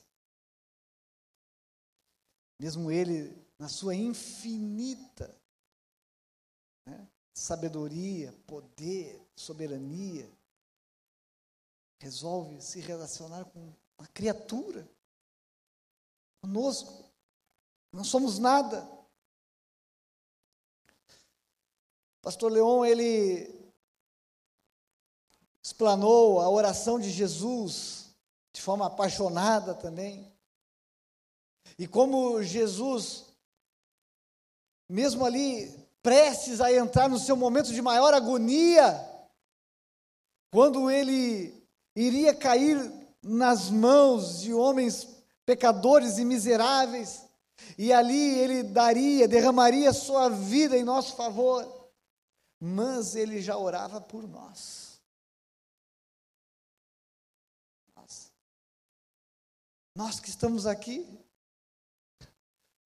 Mesmo ele, na sua infinita né, sabedoria, poder, soberania, resolve se relacionar com uma criatura, conosco. Não somos nada. Pastor Leon, ele explanou a oração de Jesus de forma apaixonada também. E como Jesus, mesmo ali prestes a entrar no seu momento de maior agonia, quando ele iria cair nas mãos de homens pecadores e miseráveis, e ali ele daria, derramaria sua vida em nosso favor, mas ele já orava por nós. Nós que estamos aqui,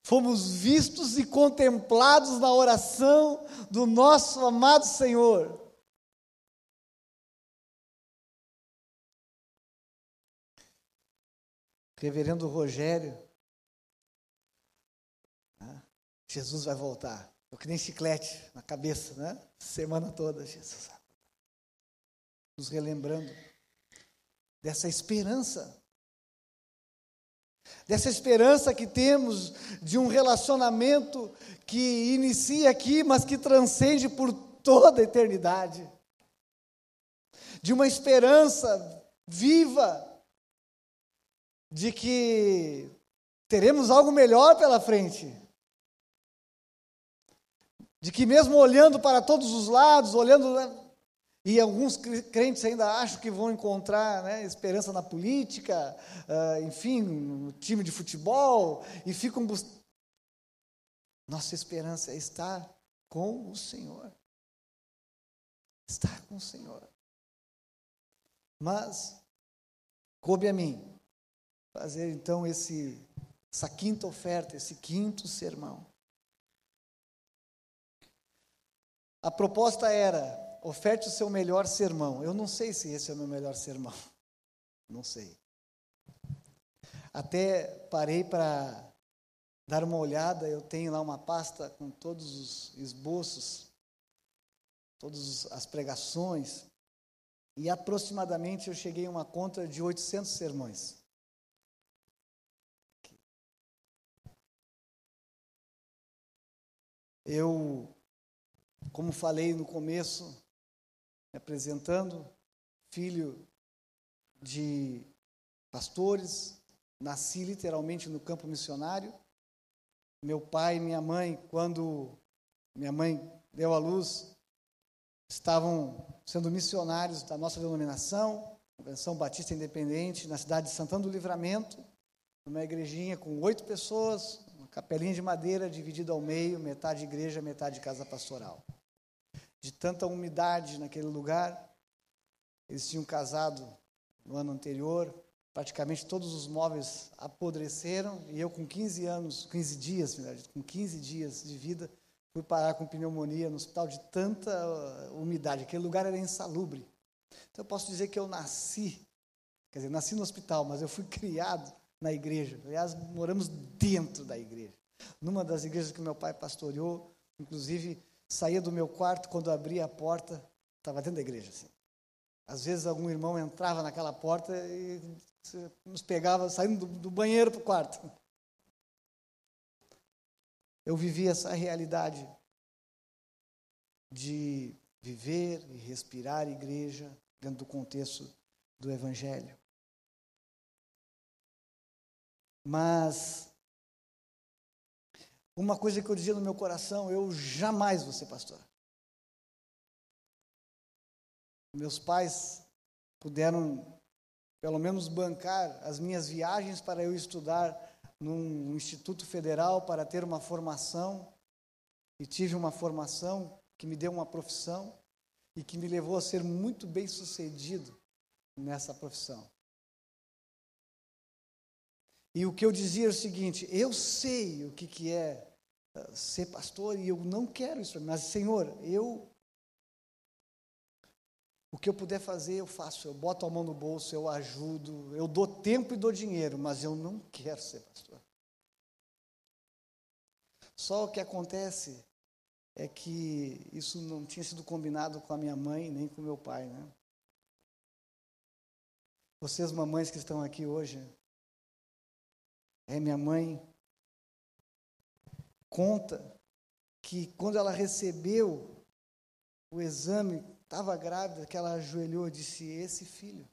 fomos vistos e contemplados na oração do nosso amado Senhor. reverendo Rogério, né? Jesus vai voltar. Eu que nem chiclete na cabeça, né? Semana toda, Jesus. Nos relembrando dessa esperança. Dessa esperança que temos de um relacionamento que inicia aqui, mas que transcende por toda a eternidade. De uma esperança viva de que teremos algo melhor pela frente. De que, mesmo olhando para todos os lados, olhando. E alguns crentes ainda acham que vão encontrar né, esperança na política, uh, enfim, no time de futebol, e ficam buscando. Nossa esperança é estar com o Senhor. Estar com o Senhor. Mas, coube a mim fazer então esse, essa quinta oferta, esse quinto sermão. A proposta era: oferte o seu melhor sermão. Eu não sei se esse é o meu melhor sermão. [laughs] Não sei. Até parei para dar uma olhada, eu tenho lá uma pasta com todos os esboços, todas as pregações, e aproximadamente eu cheguei a uma conta de 800 sermões. Eu, como falei no começo, me apresentando, filho de pastores, nasci literalmente no campo missionário. Meu pai e minha mãe, quando minha mãe deu à luz, estavam sendo missionários da nossa denominação, Convenção Batista Independente, na cidade de Santana do Livramento, numa igrejinha com oito pessoas, capelinha de madeira dividida ao meio, metade igreja, metade casa pastoral. De tanta umidade naquele lugar, eles tinham casado no ano anterior, praticamente todos os móveis apodreceram e eu com 15 anos, 15 dias, com 15 dias de vida, fui parar com pneumonia no hospital de tanta uh, umidade. Aquele lugar era insalubre. Então eu posso dizer que eu nasci, quer dizer, nasci no hospital, mas eu fui [laughs] criado na igreja. Aliás, moramos dentro da igreja. Numa das igrejas que meu pai pastoreou, inclusive, saía do meu quarto, quando abria a porta, estava dentro da igreja. Assim. Às vezes, algum irmão entrava naquela porta e nos pegava saindo do, do banheiro para o quarto. Eu vivi essa realidade de viver e respirar igreja dentro do contexto do Evangelho. Mas uma coisa que eu dizia no meu coração, eu jamais vou ser pastor. Meus pais puderam pelo menos bancar as minhas viagens para eu estudar num instituto federal para ter uma formação e tive uma formação que me deu uma profissão e que me levou a ser muito bem sucedido nessa profissão. E o que eu dizia é o seguinte: eu sei o que, que é ser pastor e eu não quero isso, mas Senhor, eu. O que eu puder fazer, eu faço. Eu boto a mão no bolso, eu ajudo, eu dou tempo e dou dinheiro, mas eu não quero ser pastor. Só o que acontece é que isso não tinha sido combinado com a minha mãe nem com meu pai, né? Vocês, mamães que estão aqui hoje, é minha mãe conta que quando ela recebeu o exame, estava grávida, que ela ajoelhou e disse: Esse filho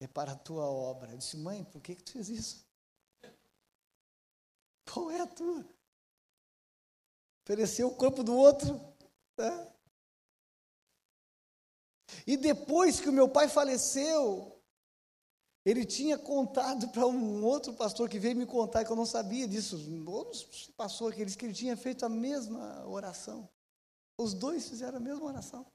é para a tua obra. Eu disse: Mãe, por que, que tu fez isso? [laughs] Qual é a tua? Ofereceu o corpo do outro. Né? E depois que o meu pai faleceu, ele tinha contado para um outro pastor que veio me contar que eu não sabia disso. Outros passou que disse que ele tinha feito a mesma oração. Os dois fizeram a mesma oração.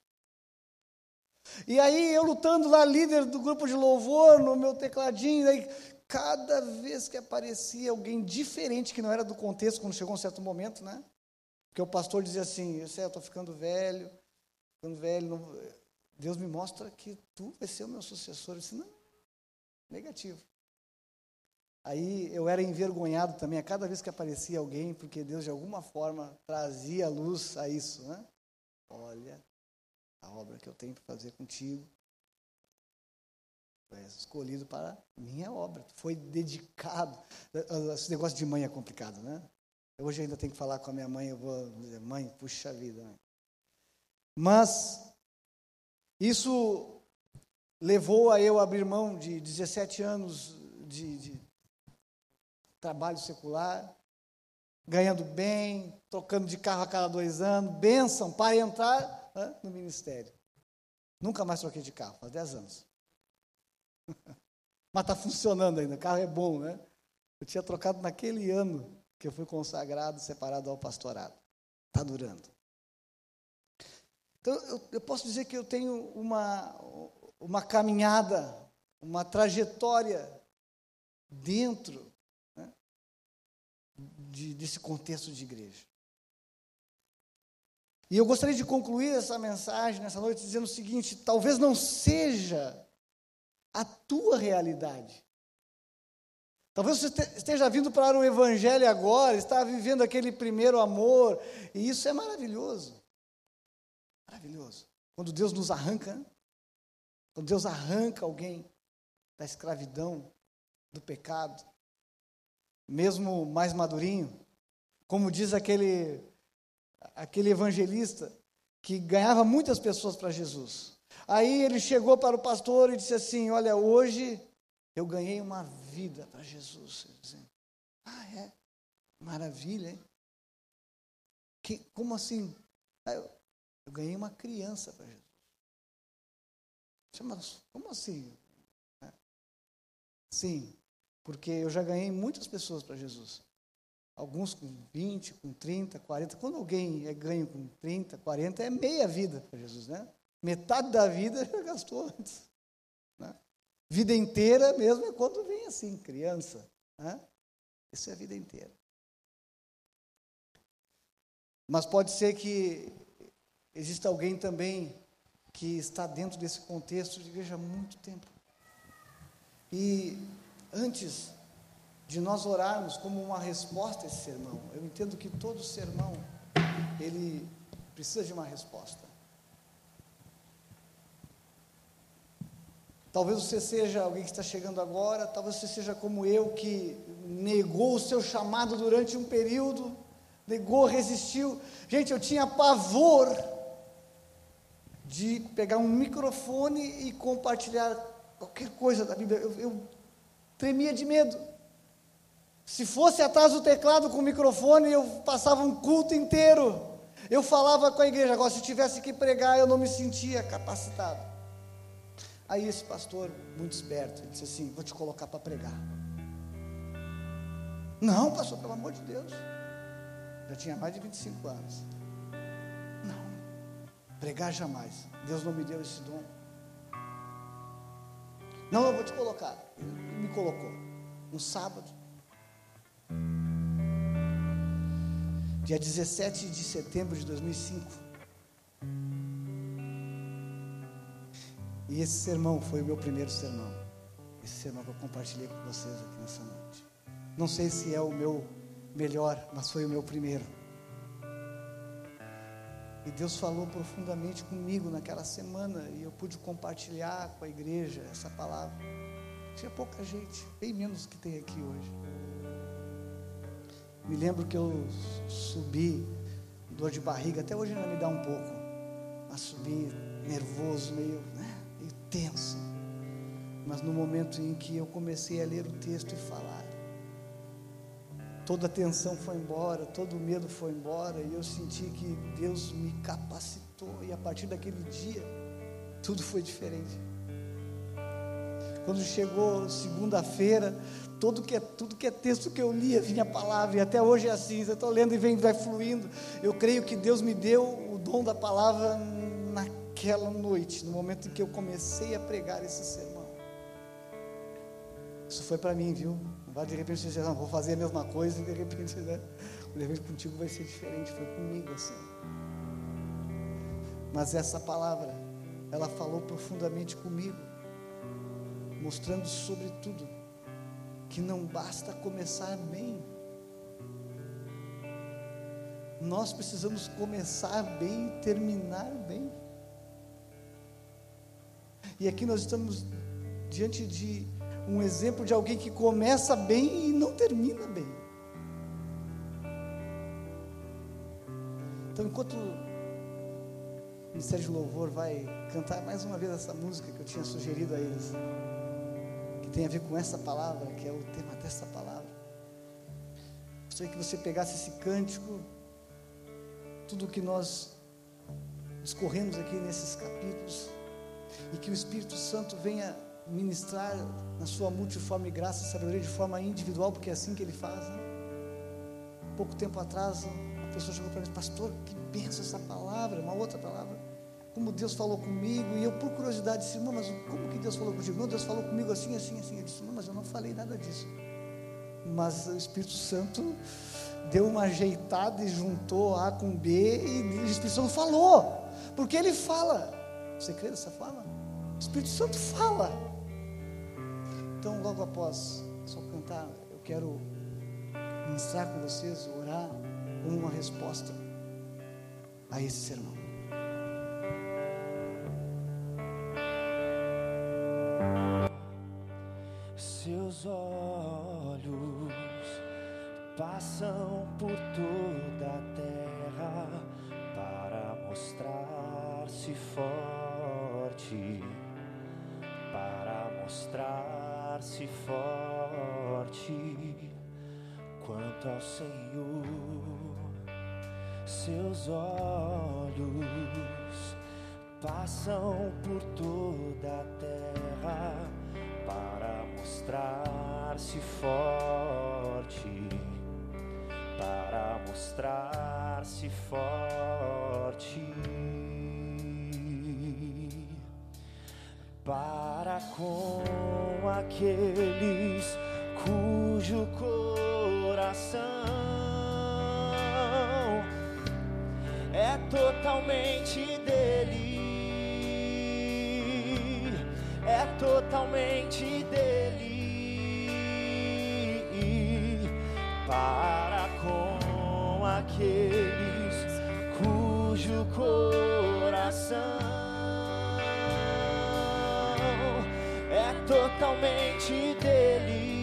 E aí eu lutando lá, líder do grupo de louvor, no meu tecladinho, aí, cada vez que aparecia alguém diferente que não era do contexto, quando chegou um certo momento, né? Porque o pastor dizia assim: Eu sei, eu estou ficando velho, ficando velho. Não... Deus me mostra que tu vai ser o meu sucessor. Eu disse: Não, negativo. Aí eu era envergonhado também a cada vez que aparecia alguém, porque Deus de alguma forma trazia luz a isso, né? Olha, a obra que eu tenho para fazer contigo foi escolhido para minha obra, foi dedicado. Esse negócio de mãe é complicado, né? Hoje ainda tenho que falar com a minha mãe, eu vou dizer, mãe, puxa vida. Mãe. Mas isso levou a eu abrir mão de 17 anos de, de trabalho secular, ganhando bem, trocando de carro a cada dois anos, bênção para entrar né, no ministério. Nunca mais troquei de carro, faz 10 anos. [laughs] Mas está funcionando ainda, o carro é bom, né? Eu tinha trocado naquele ano que eu fui consagrado, separado ao pastorado. Está durando. Então, eu, eu, posso dizer que eu tenho uma, uma caminhada, uma trajetória dentro né, de, desse contexto de igreja. E eu gostaria de concluir essa mensagem nessa noite dizendo o seguinte: talvez não seja a tua realidade, Talvez você esteja vindo para o Evangelho agora, está vivendo aquele primeiro amor, e isso é maravilhoso. Maravilhoso. Quando Deus nos arranca, quando Deus arranca alguém da escravidão, do pecado, mesmo mais madurinho, como diz aquele, aquele evangelista que ganhava muitas pessoas para Jesus. Aí ele chegou para o pastor e disse assim: Olha, hoje eu ganhei uma vida para Jesus. Ah, é? Maravilha, hein? Que, como assim? Ah, eu, eu, ganhei uma criança para Jesus. Como assim? É. Sim, porque eu já ganhei muitas pessoas para Jesus. Alguns com 20, com 30, 40. Quando alguém é ganho com 30, 40, é meia vida para Jesus, né? Metade da vida [laughs] já gastou antes. Né? Vida inteira mesmo é quando vem assim, criança. Né? Isso é a vida inteira. Mas pode ser que exista alguém também que está dentro desse contexto de igreja há muito tempo. E antes de nós orarmos como uma resposta a esse sermão, eu entendo que todo sermão ele precisa de uma resposta. Talvez você seja alguém que está chegando agora, talvez você seja como eu, que negou o seu chamado durante um período, negou, resistiu. Gente, eu tinha pavor de pegar um microfone e compartilhar qualquer coisa da Bíblia. Eu, eu tremia de medo. Se fosse atrás do teclado com o microfone, eu passava um culto inteiro. Eu falava com a igreja. Agora, se tivesse que pregar, eu não me sentia capacitado. Aí esse pastor, muito esperto, ele disse assim: Vou te colocar para pregar. Não, pastor, pelo amor de Deus. Já tinha mais de 25 anos. Pregar jamais. Deus não me deu esse dom. Não, eu vou te colocar. Ele me colocou. Um sábado. Dia 17 de setembro de 2005. E esse sermão foi o meu primeiro sermão. Esse sermão que eu compartilhei com vocês aqui nessa noite. Não sei se é o meu melhor, mas foi o meu primeiro. E Deus falou profundamente comigo naquela semana e eu pude compartilhar com a igreja essa palavra. Tinha pouca gente, bem menos que tem aqui hoje. Me lembro que eu subi, dor de barriga, até hoje ainda me dá um pouco, mas subi nervoso, meio. Né? tenso. Mas no momento em que eu comecei a ler o texto e falar, toda a tensão foi embora, todo o medo foi embora, e eu senti que Deus me capacitou, e a partir daquele dia, tudo foi diferente. Quando chegou segunda-feira, tudo que, é, tudo que é texto que eu lia vinha a palavra, e até hoje é assim, eu estou lendo e vem, vai fluindo. Eu creio que Deus me deu o dom da palavra naquela noite, no momento em que eu comecei a pregar esse sermão. Isso foi para mim, viu? Vai de repente dizer, não, vou fazer a mesma coisa e de repente, né? De repente contigo vai ser diferente, foi comigo assim. Mas essa palavra, ela falou profundamente comigo, mostrando sobretudo que não basta começar bem. Nós precisamos começar bem e terminar bem. E aqui nós estamos diante de um exemplo de alguém que começa bem e não termina bem. Então, enquanto o Ministério de Louvor vai cantar mais uma vez essa música que eu tinha sugerido a eles, que tem a ver com essa palavra, que é o tema dessa palavra. Gostaria que você pegasse esse cântico, tudo o que nós discorremos aqui nesses capítulos, e que o Espírito Santo venha ministrar na sua multiforme graça e sabedoria de forma individual, porque é assim que ele faz. Né? Pouco tempo atrás, a pessoa chegou para mim, pastor, que benção essa palavra, uma outra palavra. Como Deus falou comigo, e eu por curiosidade disse, irmão, mas como que Deus falou contigo? Não, Deus falou comigo assim, assim, assim. Eu disse, não, mas eu não falei nada disso. Mas o Espírito Santo deu uma ajeitada e juntou A com B, e o Espírito Santo falou, porque ele fala. Você crê dessa forma? O Espírito Santo fala. Então, logo após só cantar, eu quero ministrar com vocês, orar como uma resposta a esse sermão. Seus olhos passam por toda a terra para mostrar-se forte para mostrar-se forte quanto ao Senhor. Seus olhos passam por toda a terra para mostrar-se forte, para mostrar-se forte. Para com aqueles cujo coração é totalmente dele, é totalmente dele. Para com aqueles cujo coração totalmente dele.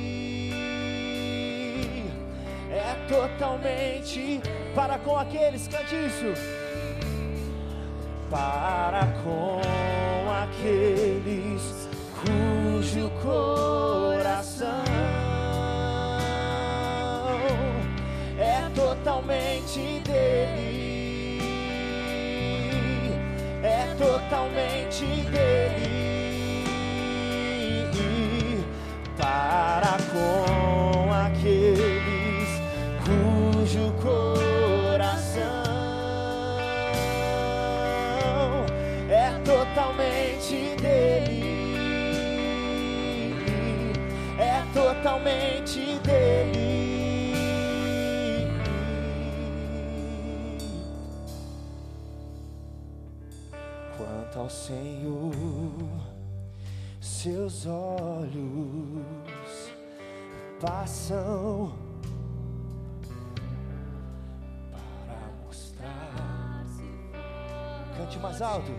É totalmente para com aqueles, cante isso. Para com aqueles cujo coração é totalmente dele. É totalmente dele para com aqueles cujo coração é totalmente dele, é totalmente dele. Quanto ao Senhor, seus olhos passam para mostrar. Cante mais alto.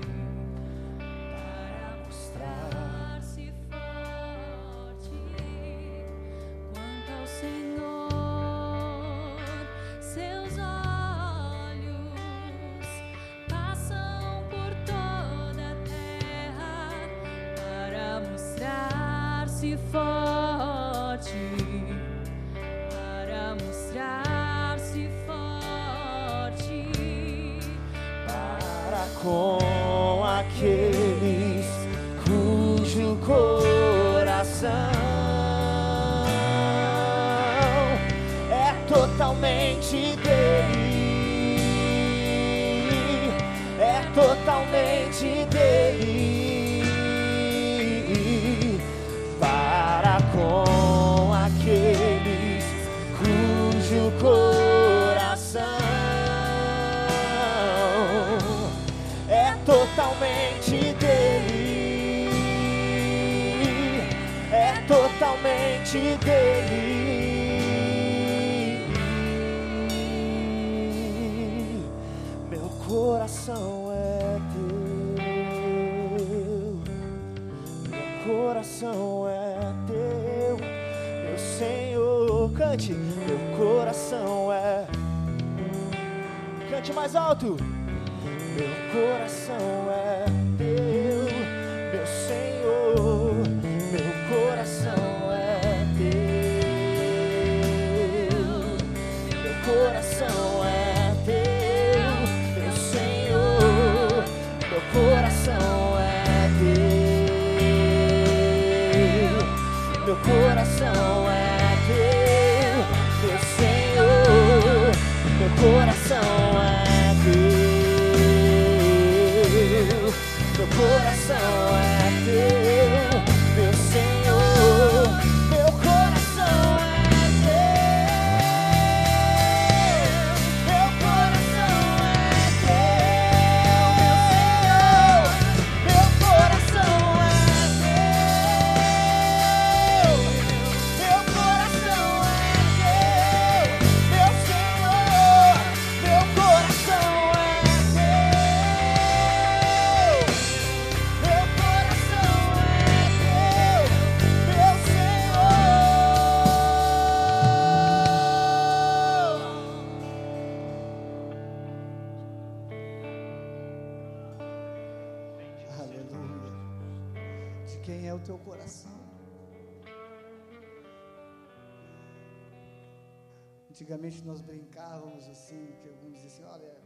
Antigamente nós brincávamos assim, que alguns diziam assim, olha,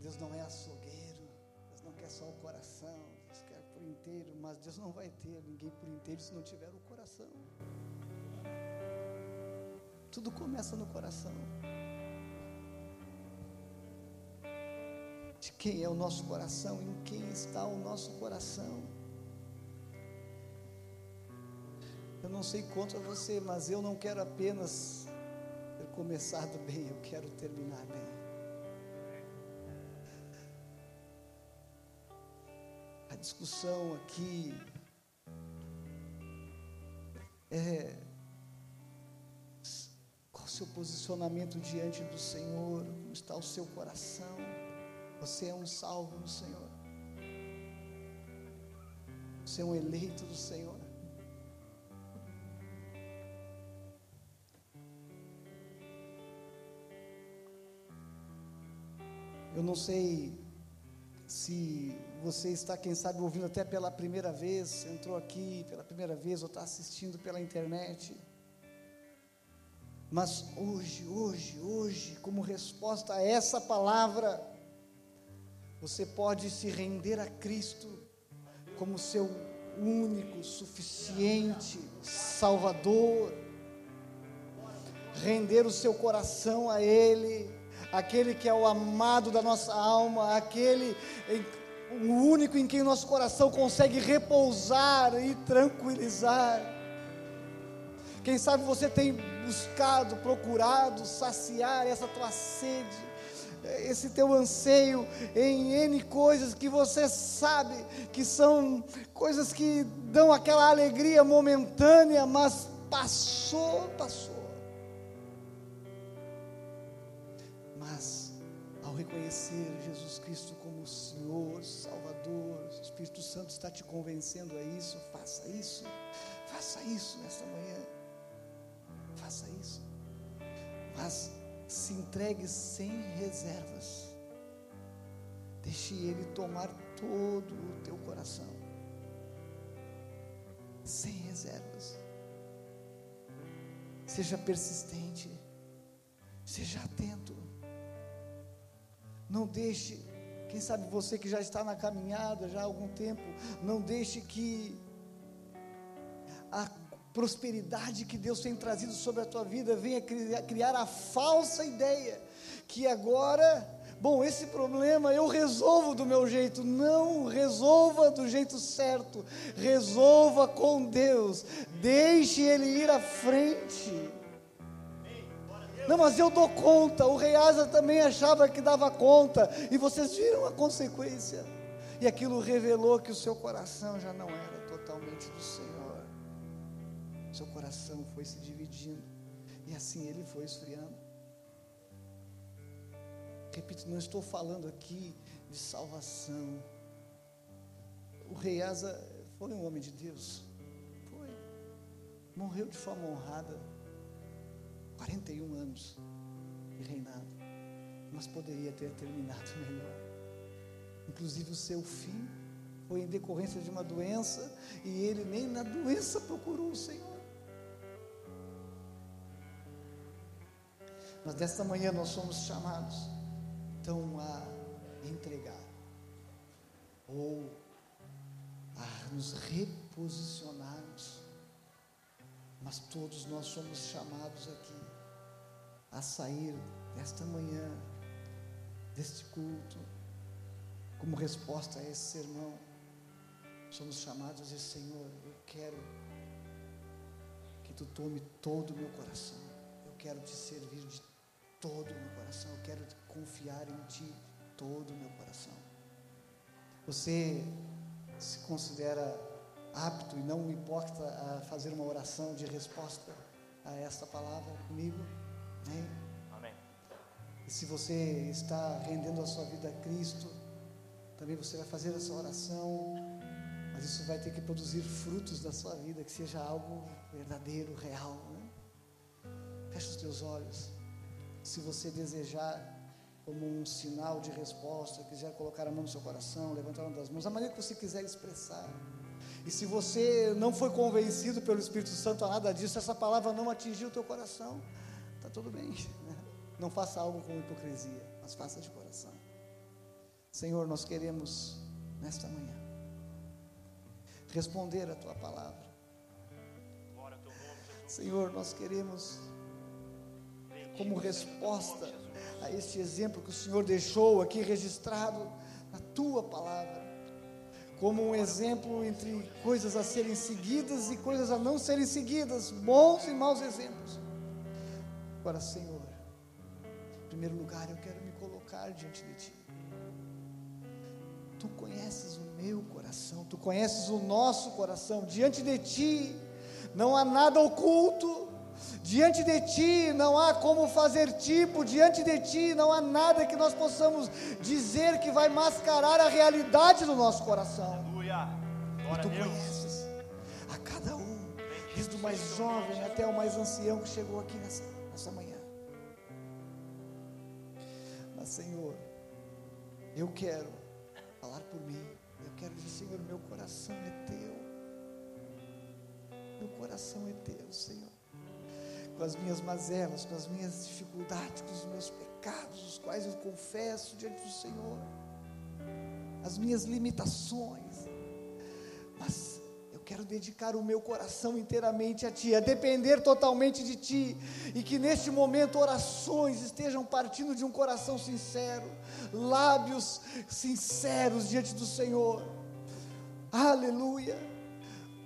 Deus não é açougueiro, Deus não quer só o coração, Deus quer por inteiro, mas Deus não vai ter ninguém por inteiro se não tiver o coração. Tudo começa no coração. De quem é o nosso coração? Em quem está o nosso coração? Eu não sei contra você, mas eu não quero apenas começado bem, eu quero terminar bem. A discussão aqui é qual o seu posicionamento diante do Senhor, como está o seu coração. Você é um salvo do Senhor. Você é um eleito do Senhor. Eu não sei se você está, quem sabe, ouvindo até pela primeira vez, entrou aqui pela primeira vez ou está assistindo pela internet. Mas hoje, hoje, hoje, como resposta a essa palavra, você pode se render a Cristo como seu único, suficiente Salvador, render o seu coração a Ele, aquele que é o amado da nossa alma, aquele, o único em quem nosso coração consegue repousar e tranquilizar. Quem sabe você tem buscado, procurado saciar essa tua sede, esse teu anseio em N coisas que você sabe que são coisas que dão aquela alegria momentânea, mas passou, passou. Mas ao reconhecer Jesus Cristo como Senhor, Salvador, o Espírito Santo está te convencendo a isso, faça isso, faça isso nesta manhã faça isso. Mas se entregue sem reservas. Deixe Ele tomar todo o teu coração. Sem reservas. Seja persistente. Seja atento. Não deixe, quem sabe você que já está na caminhada já há algum tempo, não deixe que a prosperidade que Deus tem trazido sobre a tua vida venha criar a falsa ideia que agora, bom, esse problema eu resolvo do meu jeito. Não, resolva do jeito certo. Resolva com Deus. Deixe Ele ir à frente. Não, mas eu dou conta. O rei Asa também achava que dava conta. E vocês viram a consequência. E aquilo revelou que o seu coração já não era totalmente do Senhor seu coração foi se dividindo, e assim ele foi esfriando. Repito, não estou falando aqui de salvação. O rei Asa foi um homem de Deus, foi, morreu de forma honrada, 41 anos de reinado, mas poderia ter terminado melhor. Inclusive o seu fim foi em decorrência de uma doença, e ele nem na doença procurou o Senhor. Mas desta manhã nós somos chamados então a entregar ou a nos reposicionarmos. Mas todos nós somos chamados aqui a sair desta manhã, deste culto, como resposta a esse sermão. Somos chamados a dizer: Senhor, eu quero que tu tome todo o meu coração. Eu quero te servir de todo o meu coração. Eu quero confiar em Ti todo o meu coração. Você se considera apto e não hipócrita a fazer uma oração de resposta a esta palavra comigo? Amém? Amém. E se você está rendendo a sua vida a Cristo, também você vai fazer essa oração, mas isso vai ter que produzir frutos da sua vida, que seja algo verdadeiro, real. Né? Feche os teus olhos se você desejar, como um sinal de resposta, quiser colocar a mão no seu coração, levantar uma das mãos, a maneira que você quiser expressar. E se você não foi convencido pelo Espírito Santo a nada disso, essa palavra não atingiu o teu coração, tudo bem. Né? Não faça algo com hipocrisia, mas faça de coração. Senhor, nós queremos, nesta manhã, responder a tua palavra. Senhor, nós queremos como resposta a este exemplo que o Senhor deixou aqui registrado na tua palavra, como um exemplo entre coisas a serem seguidas e coisas a não serem seguidas, bons e maus exemplos. Agora, Senhor, em primeiro lugar, eu quero me colocar diante de Ti. Tu conheces o meu coração, Tu conheces o nosso coração. Diante de Ti não há nada oculto, Diante de ti não há como fazer tipo, diante de ti não há nada que nós possamos dizer que vai mascarar a realidade do nosso coração. Aleluia. E tu conheces a cada um, desde o mais jovem até o mais ancião que chegou aqui nessa, nessa manhã. Mas, Senhor, eu quero falar por mim. Eu quero dizer, Senhor, meu coração é teu. Meu coração é teu, Senhor com as minhas mazelas, com as minhas dificuldades, com os meus pecados, os quais eu confesso diante do Senhor, as minhas limitações, mas quero dedicar o meu coração inteiramente a Ti, a depender totalmente de Ti, e que neste momento orações estejam partindo de um coração sincero, lábios sinceros diante do Senhor, aleluia,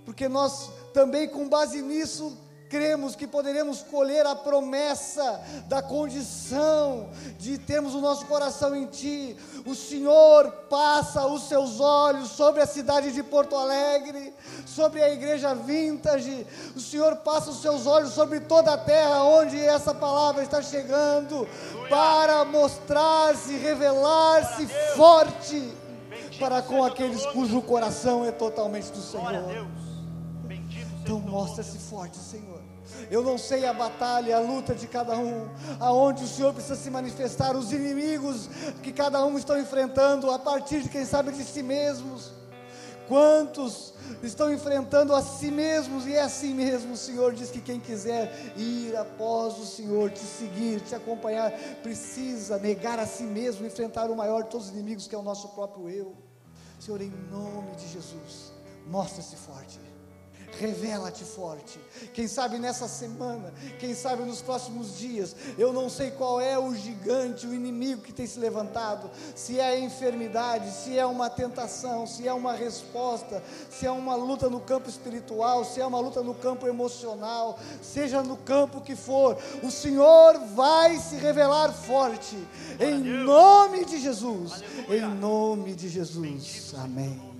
porque nós também, com base nisso, cremos que poderemos colher a promessa da condição de termos o nosso coração em Ti. O Senhor passa os seus olhos sobre a cidade de Porto Alegre, sobre a igreja vintage. O Senhor passa os seus olhos sobre toda a terra onde essa palavra está chegando, para mostrar-se, revelar-se forte para com aqueles cujo coração é totalmente do Senhor. Então mostra-se forte, Senhor. Eu não sei a batalha, a luta de cada um, aonde o Senhor precisa se manifestar, os inimigos que cada um está enfrentando, a partir de quem sabe de si mesmos. Quantos estão enfrentando a si mesmos, e é assim mesmo, o Senhor diz que quem quiser ir após o Senhor, te seguir, te acompanhar, precisa negar a si mesmo, enfrentar o maior de todos os inimigos, que é o nosso próprio eu. Senhor, em nome de Jesus, mostra-se forte. Revela-te forte. Quem sabe nessa semana, quem sabe nos próximos dias, eu não sei qual é o gigante, o inimigo que tem se levantado, se é a enfermidade, se é uma tentação, se é uma resposta, se é uma luta no campo espiritual, se é uma luta no campo emocional, seja no campo que for, o Senhor vai se revelar forte, em nome de Jesus, em nome de Jesus, amém.